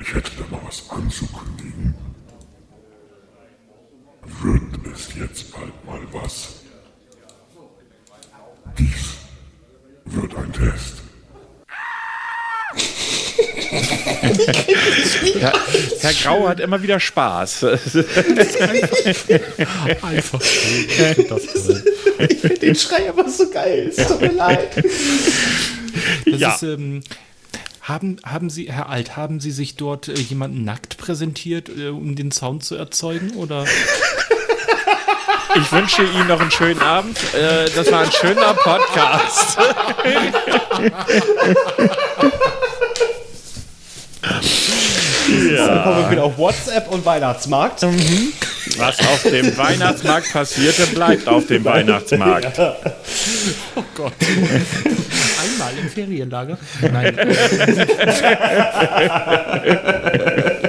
[SPEAKER 5] Ich hätte da noch was anzukündigen. Wird es jetzt bald mal was? Dies wird ein Test.
[SPEAKER 2] Herr Grau hat immer wieder Spaß.
[SPEAKER 1] Einfach toll.
[SPEAKER 3] Ich finde den Schrei aber so geil. Es tut mir leid.
[SPEAKER 1] Das
[SPEAKER 2] Ja.
[SPEAKER 1] ist, ähm, haben, haben Sie, Herr Alt, haben Sie sich dort äh, jemanden nackt präsentiert, äh, um den Sound zu erzeugen? Oder?
[SPEAKER 2] Ich wünsche Ihnen noch einen schönen Abend. Äh, Das war ein schöner Podcast.
[SPEAKER 3] Dann kommen wir wieder auf WhatsApp und Weihnachtsmarkt.
[SPEAKER 2] Was auf dem Weihnachtsmarkt passierte, bleibt auf dem Weihnachtsmarkt.
[SPEAKER 1] Oh Gott. Einmal im Ferienlager? Nein.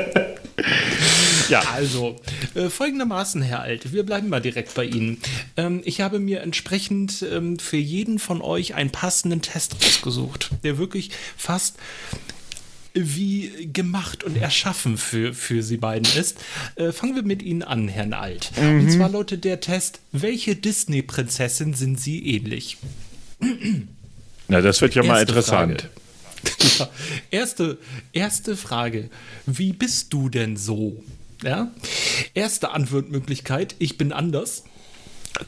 [SPEAKER 2] Ja.
[SPEAKER 1] Also, äh, folgendermaßen, Herr Alt, wir bleiben mal direkt bei Ihnen. Ähm, ich habe mir entsprechend ähm, für jeden von euch einen passenden Test rausgesucht, der wirklich fast wie gemacht und erschaffen für, für Sie beiden ist. Äh, fangen wir mit Ihnen an, Herrn Alt. Und zwar lautet der Test, welche Disney-Prinzessin sind Sie ähnlich?
[SPEAKER 2] Na, das wird ja mal
[SPEAKER 1] Erste
[SPEAKER 2] interessant.
[SPEAKER 1] Frage. Ja, erste, erste Frage. Wie bist du denn so? Ja? Erste Antwortmöglichkeit, ich bin anders.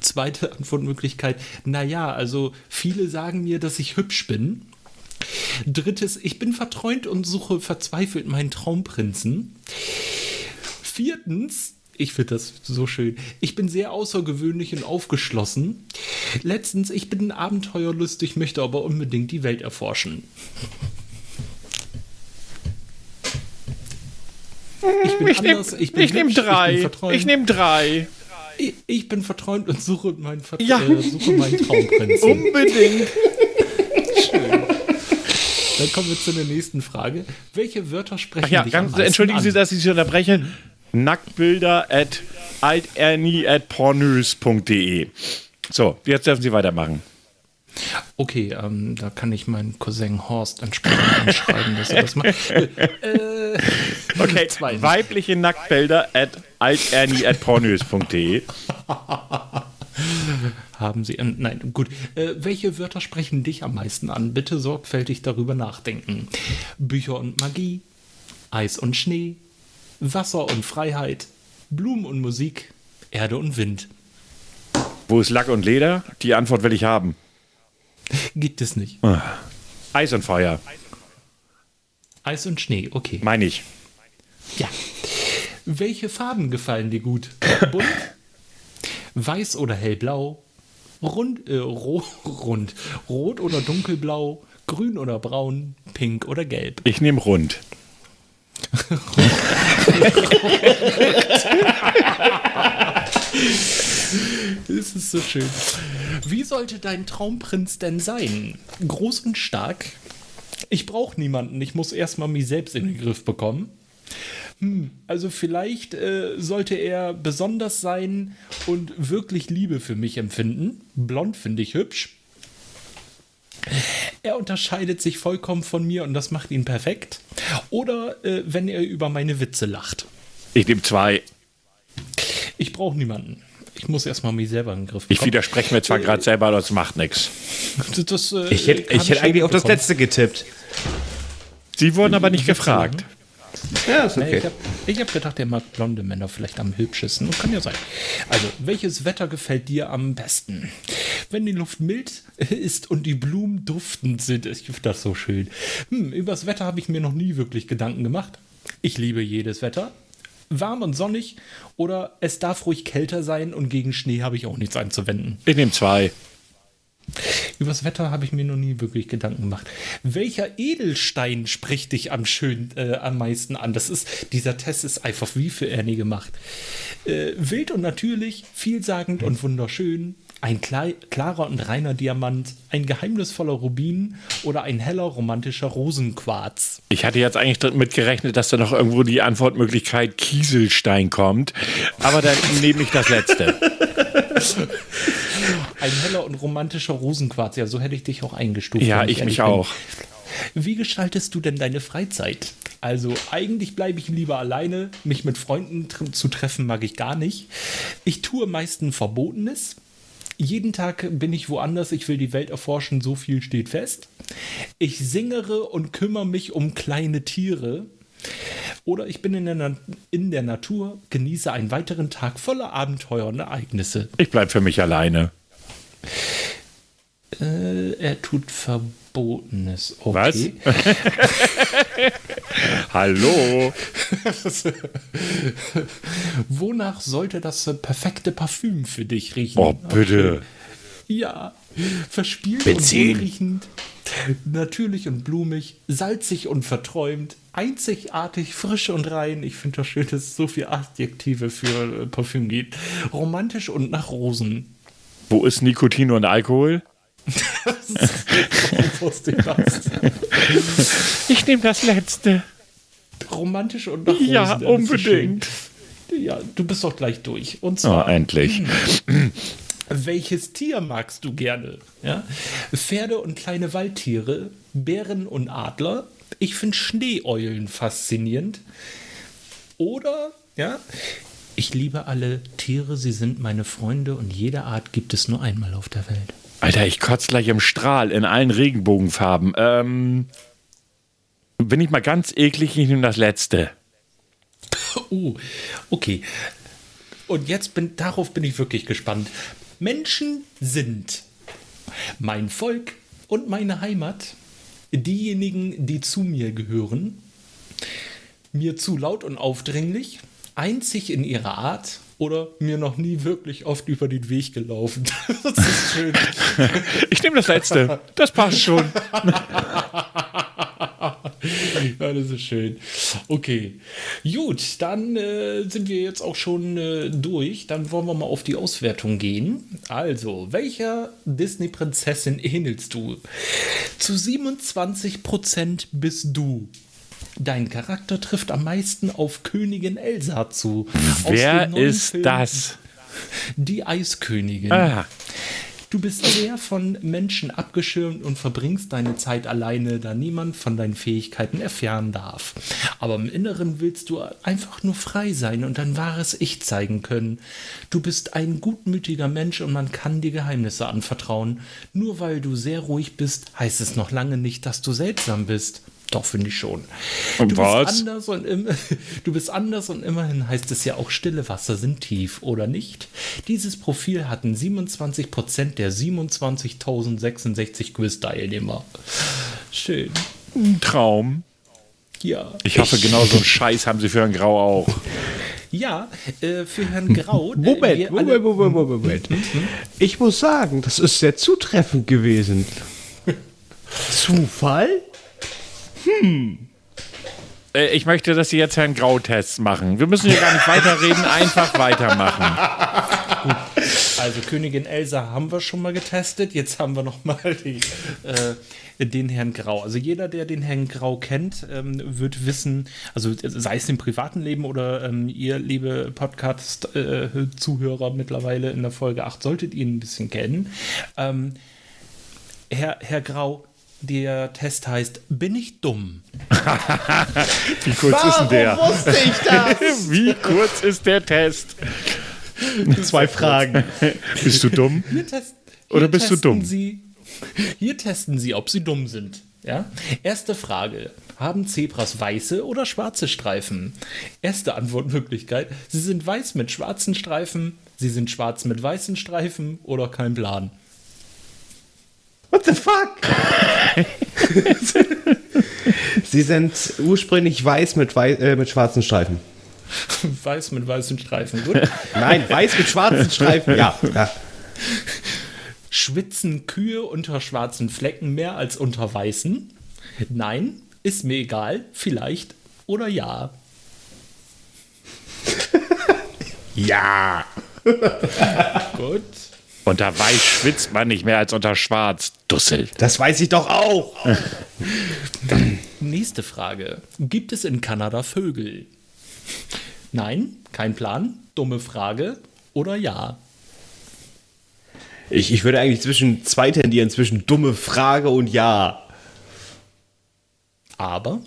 [SPEAKER 1] Zweite Antwortmöglichkeit, naja, also viele sagen mir, dass ich hübsch bin. Drittes, ich bin verträumt und suche verzweifelt meinen Traumprinzen. Viertens, ich finde das so schön, ich bin sehr außergewöhnlich und aufgeschlossen. Letztens, ich bin abenteuerlustig, möchte aber unbedingt die Welt erforschen. Ich bin
[SPEAKER 2] Ich nehme
[SPEAKER 1] anders, ich bin
[SPEAKER 2] ich nehm
[SPEAKER 1] Ich
[SPEAKER 2] drei.
[SPEAKER 1] bin
[SPEAKER 2] Ich nehme drei.
[SPEAKER 1] ich, ich bin verträumt und suche meinen, Ver
[SPEAKER 2] Ja.
[SPEAKER 1] äh, suche meinen Traumprinzen.
[SPEAKER 2] Unbedingt.
[SPEAKER 1] Dann kommen wir zu der nächsten Frage. Welche Wörter sprechen
[SPEAKER 2] Ach ja,
[SPEAKER 1] dich am
[SPEAKER 2] ganz,
[SPEAKER 1] meisten
[SPEAKER 2] entschuldigen Sie,
[SPEAKER 1] an?
[SPEAKER 2] dass ich Sie unterbreche. Nacktbilder at alternie at pornös.de. So, jetzt dürfen Sie weitermachen.
[SPEAKER 1] Okay, ähm, da kann ich meinen Cousin Horst entsprechend anschreiben, dass er das macht. Äh,
[SPEAKER 2] Okay,
[SPEAKER 1] Zweitens.
[SPEAKER 2] weibliche Nacktbilder at alternie at pornös.de.
[SPEAKER 1] haben Sie, äh, nein, gut. Äh, welche Wörter sprechen dich am meisten an? Bitte sorgfältig darüber nachdenken. Bücher und Magie, Eis und Schnee, Wasser und Freiheit, Blumen und Musik, Erde und Wind.
[SPEAKER 2] Wo ist Lack und Leder? Die Antwort will ich haben.
[SPEAKER 1] Gibt es nicht.
[SPEAKER 2] Eis und Feuer,
[SPEAKER 1] Eis und Schnee, okay.
[SPEAKER 2] meine ich.
[SPEAKER 1] Ja. Welche Farben gefallen dir gut? Bunt? Weiß oder hellblau? Rund, äh, ro rund. Rot oder dunkelblau? Grün oder braun? Pink oder gelb?
[SPEAKER 2] Ich nehme rund.
[SPEAKER 1] Das ist so schön. Wie sollte dein Traumprinz denn sein? Groß und stark? Ich brauche niemanden. Ich muss erstmal mich selbst in den Griff bekommen. Hm, also vielleicht äh, sollte er besonders sein und wirklich Liebe für mich empfinden. Blond finde ich hübsch. Er unterscheidet sich vollkommen von mir und das macht ihn perfekt. Oder äh, wenn er über meine Witze lacht.
[SPEAKER 2] Ich nehme zwei.
[SPEAKER 1] Ich brauche niemanden. Ich muss erstmal mich selber in den Griff
[SPEAKER 2] Ich
[SPEAKER 1] bekommen.
[SPEAKER 2] widerspreche mir zwar gerade selber, aber das macht nichts.
[SPEAKER 1] Das, das, äh,
[SPEAKER 3] Ich hätte, ich hätte eigentlich auf das letzte getippt.
[SPEAKER 2] Sie wurden aber nicht gefragt.
[SPEAKER 3] Ja, ist
[SPEAKER 1] Nee, ich habe ich hab gedacht, er mag blonde Männer vielleicht am hübschesten. Kann ja sein. Also, welches Wetter gefällt dir am besten? Wenn die Luft mild ist und die Blumen duftend sind. Ich finde das so schön. Hm, übers Wetter habe ich mir noch nie wirklich Gedanken gemacht. Ich liebe jedes Wetter. Warm und sonnig oder es darf ruhig kälter sein und gegen Schnee habe ich auch nichts einzuwenden.
[SPEAKER 2] Ich nehme zwei.
[SPEAKER 1] Übers Wetter habe ich mir noch nie wirklich Gedanken gemacht. Welcher Edelstein spricht dich am schön, äh, am meisten an? Das ist, dieser Test ist einfach wie für Ernie gemacht. Äh, wild und natürlich, vielsagend und wunderschön, Ein klarer und reiner Diamant, ein geheimnisvoller Rubin oder ein heller romantischer Rosenquarz?
[SPEAKER 2] Ich hatte jetzt eigentlich damit gerechnet, dass da noch irgendwo die Antwortmöglichkeit Kieselstein kommt. Aber dann nehme ich das letzte.
[SPEAKER 1] Ein heller und romantischer Rosenquarz, ja, so hätte ich dich auch eingestuft.
[SPEAKER 2] Ja, ich
[SPEAKER 1] ehrlich
[SPEAKER 2] mich
[SPEAKER 1] bin.
[SPEAKER 2] auch.
[SPEAKER 1] Wie gestaltest du denn deine Freizeit? Also eigentlich bleibe ich lieber alleine. Mich mit Freunden zu treffen mag ich gar nicht. Ich tue meistens Verbotenes. Jeden Tag bin ich woanders. Ich will die Welt erforschen. So viel steht fest. Ich singere und kümmere mich um kleine Tiere. Oder ich bin in der, Na in der Natur, genieße einen weiteren Tag voller Abenteuer und Ereignisse.
[SPEAKER 2] Ich bleibe für mich alleine.
[SPEAKER 1] Äh, er tut Verbotenes. Okay.
[SPEAKER 2] Was? Hallo?
[SPEAKER 1] Wonach sollte das perfekte Parfüm für dich riechen?
[SPEAKER 2] Oh, bitte.
[SPEAKER 1] Ja, verspielt
[SPEAKER 3] Benzin.
[SPEAKER 1] und wohlriechend, natürlich und blumig, salzig und verträumt, einzigartig, frisch und rein. Ich finde das schön, dass es so viele Adjektive für äh, Parfüm gibt. Romantisch und nach Rosen.
[SPEAKER 2] Wo ist Nikotin und Alkohol?
[SPEAKER 1] Wusste ich
[SPEAKER 2] nehme das letzte.
[SPEAKER 1] Romantisch und nach Rosen.
[SPEAKER 2] Ja, unbedingt.
[SPEAKER 1] Ja, du bist doch gleich durch. Und
[SPEAKER 2] Oh,
[SPEAKER 1] zwar,
[SPEAKER 2] endlich.
[SPEAKER 1] welches Tier magst du gerne? Ja? Pferde und kleine Waldtiere, Bären und Adler. Ich finde Schneeeulen faszinierend. Oder, ja, ich liebe alle Tiere, sie sind meine Freunde und jede Art gibt es nur einmal auf der Welt.
[SPEAKER 2] Alter, ich kotze gleich im Strahl in allen Regenbogenfarben. Ähm, bin ich mal ganz eklig, ich nehme das letzte.
[SPEAKER 1] Oh, okay. Und jetzt bin, darauf bin ich wirklich gespannt. Menschen sind mein Volk und meine Heimat, diejenigen, die zu mir gehören, mir zu laut und aufdringlich, einzig in ihrer Art oder mir noch nie wirklich oft über den Weg gelaufen. Das ist schön.
[SPEAKER 2] Ich nehme das letzte. Das passt schon.
[SPEAKER 1] Ja, das ist schön. Okay. Gut, dann äh, sind wir jetzt auch schon äh, durch. Dann wollen wir mal auf die Auswertung gehen. Also, welcher Disney-Prinzessin ähnelst du? Zu 27% bist du. Dein Charakter trifft am meisten auf Königin Elsa zu.
[SPEAKER 2] Wer ist
[SPEAKER 1] Filmen-
[SPEAKER 2] das?
[SPEAKER 1] Die Eiskönigin.
[SPEAKER 2] Ah,
[SPEAKER 1] Du bist sehr von Menschen abgeschirmt und verbringst deine Zeit alleine, da niemand von deinen Fähigkeiten erfahren darf. Aber im Inneren willst du einfach nur frei sein und dein wahres Ich zeigen können. Du bist ein gutmütiger Mensch und man kann dir Geheimnisse anvertrauen. Nur weil du sehr ruhig bist, heißt es noch lange nicht, dass du seltsam bist. Doch, finde ich schon.
[SPEAKER 2] Und
[SPEAKER 1] du
[SPEAKER 2] was?
[SPEAKER 1] Bist anders und im, du bist anders und immerhin heißt es ja auch, stille Wasser sind tief, oder nicht? Dieses Profil hatten 27% der 27.066 Quiz-Teilnehmer. Schön.
[SPEAKER 2] ein Traum.
[SPEAKER 1] Ja.
[SPEAKER 2] Ich hoffe, genau so einen Scheiß haben sie für ein Grau auch.
[SPEAKER 1] Ja, äh, für Herrn Grau. äh,
[SPEAKER 3] Moment, Moment, Moment, Moment, Moment. Ich muss sagen, das ist sehr zutreffend gewesen. Zufall?
[SPEAKER 2] Äh, ich möchte, dass Sie jetzt Herrn Grau-Tests machen. Wir müssen hier gar nicht weiterreden, einfach weitermachen.
[SPEAKER 1] Also Königin Elsa haben wir schon mal getestet. Jetzt haben wir noch mal die, äh, den Herrn Grau. Also jeder, der den Herrn Grau kennt, ähm, wird wissen, also sei es im privaten Leben oder ähm, ihr, liebe Podcast-Zuhörer mittlerweile in der Folge 8, solltet ihr ihn ein bisschen kennen. Ähm, Herr, Herr Grau, der Test heißt, bin ich dumm?
[SPEAKER 2] Wie kurz ist denn der?
[SPEAKER 3] wusste ich das?
[SPEAKER 2] Wie kurz ist der Test?
[SPEAKER 3] Zwei Fragen.
[SPEAKER 2] Bist du dumm?
[SPEAKER 1] Hier test,
[SPEAKER 2] Oder bist du
[SPEAKER 1] testen
[SPEAKER 2] dumm?
[SPEAKER 1] Sie, hier testen Sie, ob Sie dumm sind. Ja? Erste Frage. Haben Zebras weiße oder schwarze Streifen? Erste Antwortmöglichkeit. Sie sind weiß mit schwarzen Streifen, Sie sind schwarz mit weißen Streifen oder kein Plan.
[SPEAKER 3] What the fuck? Sie sind ursprünglich weiß mit, wei äh, mit schwarzen Streifen.
[SPEAKER 1] Weiß mit weißen Streifen, gut.
[SPEAKER 3] Nein, weiß mit schwarzen Streifen. Ja, ja.
[SPEAKER 1] Schwitzen Kühe unter schwarzen Flecken mehr als unter weißen? Nein, ist mir egal, vielleicht oder ja.
[SPEAKER 3] Ja.
[SPEAKER 1] Gut.
[SPEAKER 2] Unter weiß schwitzt man nicht mehr als unter schwarz. Dussel.
[SPEAKER 3] Das weiß ich doch auch.
[SPEAKER 1] Nächste Frage. Gibt es in Kanada Vögel? Nein, kein Plan. Dumme Frage oder ja?
[SPEAKER 3] Ich, ich würde eigentlich zwischen zwei tendieren, zwischen dumme Frage und ja.
[SPEAKER 1] Aber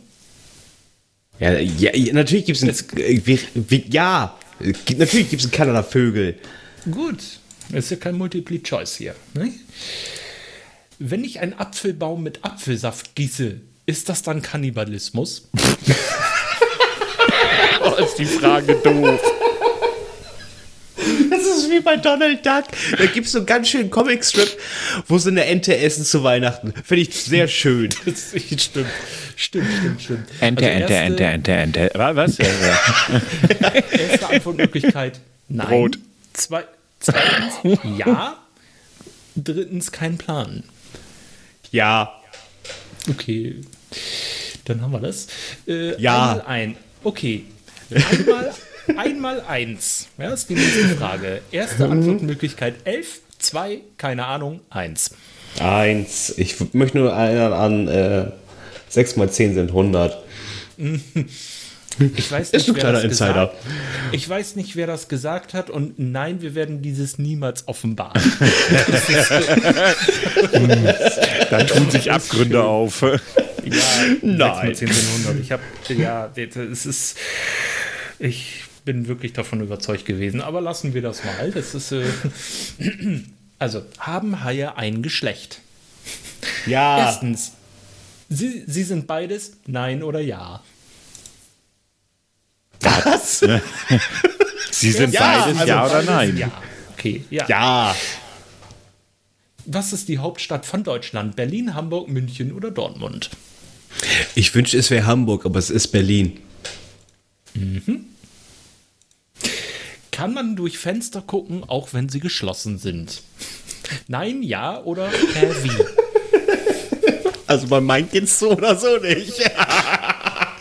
[SPEAKER 3] Ja, ja, natürlich gibt es ja, natürlich gibt es in Kanada Vögel.
[SPEAKER 1] gut, ist ja kein Multiple Choice hier. Ne? Wenn ich einen Apfelbaum mit Apfelsaft gieße, ist das dann Kannibalismus?
[SPEAKER 2] Oh, ist die Frage doof.
[SPEAKER 3] Das ist wie bei Donald Duck. Da gibt es so einen ganz schönen Comicstrip, wo sie eine Ente essen zu Weihnachten. Finde ich sehr schön.
[SPEAKER 1] Das stimmt, stimmt, stimmt, stimmt.
[SPEAKER 2] Ente,
[SPEAKER 1] Also
[SPEAKER 2] Ente, Ente, Ente, Ente. Wa- Was? Ja, ja.
[SPEAKER 1] Erste Antwortmöglichkeit: Nein.
[SPEAKER 2] Brot.
[SPEAKER 1] Zwei, zweitens, ja. Drittens, kein Plan.
[SPEAKER 3] Ja.
[SPEAKER 1] Okay, dann haben wir das. Äh,
[SPEAKER 3] Ja.
[SPEAKER 1] Einmal ein. Okay. Einmal, einmal eins. Ja, ist die nächste Frage. Erste Antwortmöglichkeit 11, 2, keine Ahnung, 1.
[SPEAKER 3] Eins. Ich w- möchte nur erinnern an äh, 6 mal 10 sind 100.
[SPEAKER 1] Ich weiß
[SPEAKER 3] Ist ein
[SPEAKER 1] wer
[SPEAKER 3] kleiner
[SPEAKER 1] das
[SPEAKER 3] Insider.
[SPEAKER 1] Gesagt, ich weiß nicht, wer das gesagt hat und nein, wir werden dieses niemals offenbaren.
[SPEAKER 2] Da tun sich Abgründe auf.
[SPEAKER 1] Ja,
[SPEAKER 3] Nein.
[SPEAKER 1] 6 mal 10 sind 100. Ich habe, ja, es ist, ich bin wirklich davon überzeugt gewesen, aber lassen wir das mal. Das ist, äh, also, haben Haie ein Geschlecht?
[SPEAKER 3] Ja.
[SPEAKER 1] Erstens, sie, sie sind beides, nein oder ja?
[SPEAKER 3] Was?
[SPEAKER 2] Sie sind
[SPEAKER 3] Ja,
[SPEAKER 2] beides,
[SPEAKER 3] also
[SPEAKER 2] ja oder nein?
[SPEAKER 1] Ja. Okay, ja.
[SPEAKER 3] Ja.
[SPEAKER 1] Was ist die Hauptstadt von Deutschland? Berlin, Hamburg, München oder Dortmund?
[SPEAKER 3] Ich wünschte, es wäre Hamburg, aber es ist Berlin.
[SPEAKER 1] Kann man durch Fenster gucken, auch wenn sie geschlossen sind? Nein, ja oder hä, wie?
[SPEAKER 3] Also bei meinen geht's so oder so nicht.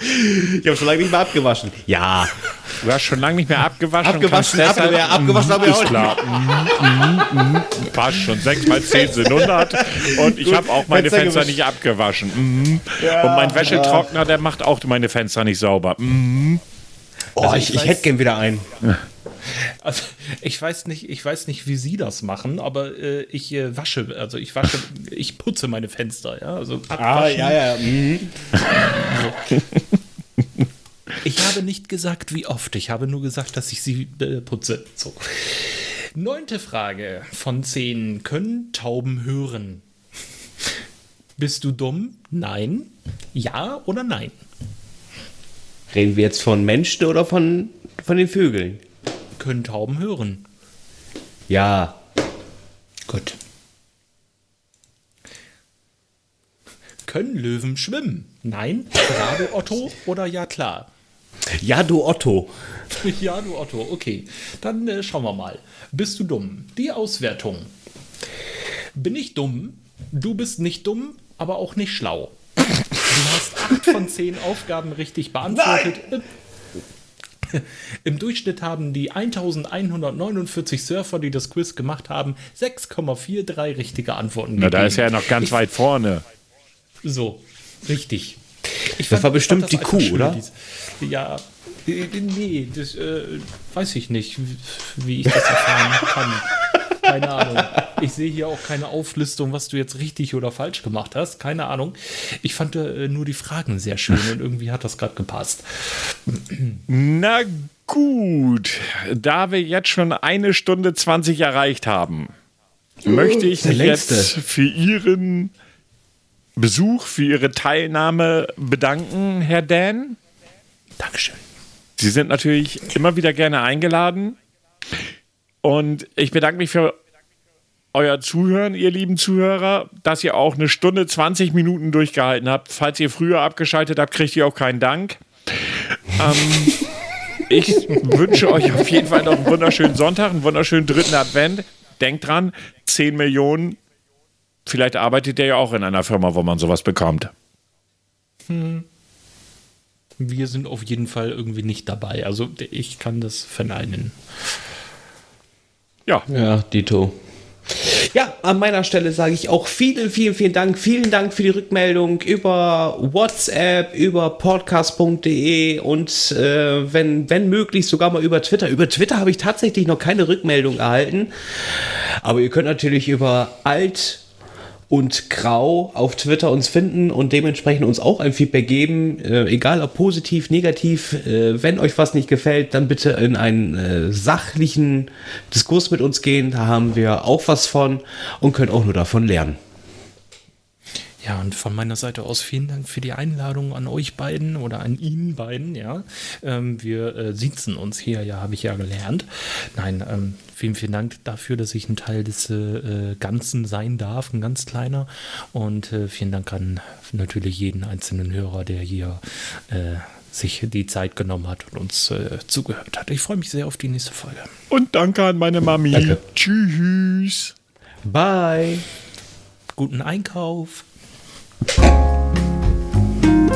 [SPEAKER 3] ich habe schon lange nicht mehr abgewaschen. Ja.
[SPEAKER 2] Du hast schon lange nicht mehr abgewaschen.
[SPEAKER 3] Abgewaschen,
[SPEAKER 2] kannst
[SPEAKER 3] abge
[SPEAKER 2] deshalb-
[SPEAKER 3] abgewaschen habe ich auch
[SPEAKER 2] klar. Mhm, mhm, mhm. Passt schon. 6 mal 10 sind 100. Und ich
[SPEAKER 3] Gut,
[SPEAKER 2] habe auch meine
[SPEAKER 3] Fenster
[SPEAKER 2] Fenster nicht abgewaschen. Mhm. Und mein Wäschetrockner, der macht auch meine Fenster nicht sauber. Mhm.
[SPEAKER 3] Oh,
[SPEAKER 1] Also
[SPEAKER 3] ich,
[SPEAKER 1] ich
[SPEAKER 3] ich hätte gern wieder einen.
[SPEAKER 1] Also, ich weiß nicht, ich weiß nicht, wie Sie das machen, aber äh, ich äh, wasche, also ich wasche, ich putze meine Fenster, ja. Also abwaschen.
[SPEAKER 3] Ah, ja. Mhm.
[SPEAKER 1] Ich habe nicht gesagt, wie oft. Ich habe nur gesagt, dass ich sie äh, putze. So. Neunte Frage von zehn. Können Tauben hören? Bist du dumm? Nein. Ja oder nein?
[SPEAKER 3] Reden wir jetzt von Menschen oder von, von den Vögeln?
[SPEAKER 1] Können Tauben hören?
[SPEAKER 3] Ja.
[SPEAKER 1] Gut. Können Löwen schwimmen? Nein. Ja, du Otto oder ja klar?
[SPEAKER 3] Ja, du Otto.
[SPEAKER 1] Ja, du Otto, okay. Dann äh, schauen wir mal. Bist du dumm? Die Auswertung. Bin ich dumm? Du bist nicht dumm, aber auch nicht schlau. Du hast acht von zehn Aufgaben richtig beantwortet. Im Durchschnitt haben die 1149 Surfer, die das Quiz gemacht haben, 6,43 richtige Antworten
[SPEAKER 2] Na, da ist er ja
[SPEAKER 1] gegeben.
[SPEAKER 2] noch ganz weit vorne.
[SPEAKER 1] So, richtig. Ich
[SPEAKER 3] Das war bestimmt
[SPEAKER 1] das
[SPEAKER 3] die Kuh, oder?
[SPEAKER 1] dies- Ja, äh, nee, das äh, weiß ich nicht, wie- wie ich das erfahren kann. Keine Ahnung. Ich sehe hier auch keine Auflistung, was du jetzt richtig oder falsch gemacht hast. Keine Ahnung. Ich fand äh, nur die Fragen sehr schön und irgendwie hat das gerade gepasst.
[SPEAKER 2] Na gut, da wir jetzt schon eine Stunde 20 erreicht haben, möchte ich mich jetzt für Ihren Besuch, für Ihre Teilnahme bedanken, Herr Dan.
[SPEAKER 1] Dankeschön.
[SPEAKER 2] Sie sind natürlich immer wieder gerne eingeladen. Und ich bedanke mich für euer Zuhören, ihr lieben Zuhörer, dass ihr auch eine Stunde 20 Minuten durchgehalten habt. Falls ihr früher abgeschaltet habt, kriegt ihr auch keinen Dank. Ähm, ich wünsche euch auf jeden Fall noch einen wunderschönen Sonntag, einen wunderschönen dritten Advent. Denkt dran, 10 Millionen. Vielleicht arbeitet ihr ja auch in einer Firma, wo man sowas bekommt.
[SPEAKER 1] Wir sind auf jeden Fall irgendwie nicht dabei. Also ich kann das verneinen.
[SPEAKER 2] Ja,
[SPEAKER 3] Ja, Dito. Ja, an meiner Stelle sage ich auch vielen, vielen, vielen Dank. Vielen Dank für die Rückmeldung über WhatsApp, über podcast.de und äh, wenn, wenn möglich sogar mal über Twitter. Über Twitter habe ich tatsächlich noch keine Rückmeldung erhalten. Aber ihr könnt natürlich über alt und Grau auf Twitter uns finden und dementsprechend uns auch ein Feedback geben, äh, egal ob positiv, negativ. Äh, wenn euch was nicht gefällt, dann bitte in einen äh, sachlichen Diskurs mit uns gehen. Da haben wir auch was von und können auch nur davon lernen.
[SPEAKER 1] Ja, und von meiner Seite aus vielen Dank für die Einladung an euch beiden oder an Ihnen beiden, ja. Ähm, wir äh, sitzen uns hier, ja, habe ich ja gelernt. Nein, ähm, vielen, vielen Dank dafür, dass ich ein Teil des äh, Ganzen sein darf, ein ganz kleiner. Und äh, vielen Dank an natürlich jeden einzelnen Hörer, der hier äh, sich die Zeit genommen hat und uns äh, zugehört hat. Ich freue mich sehr auf die nächste Folge.
[SPEAKER 2] Und danke an meine Mami.
[SPEAKER 3] Danke.
[SPEAKER 2] Tschüss.
[SPEAKER 3] Bye.
[SPEAKER 1] Guten Einkauf.
[SPEAKER 5] Thank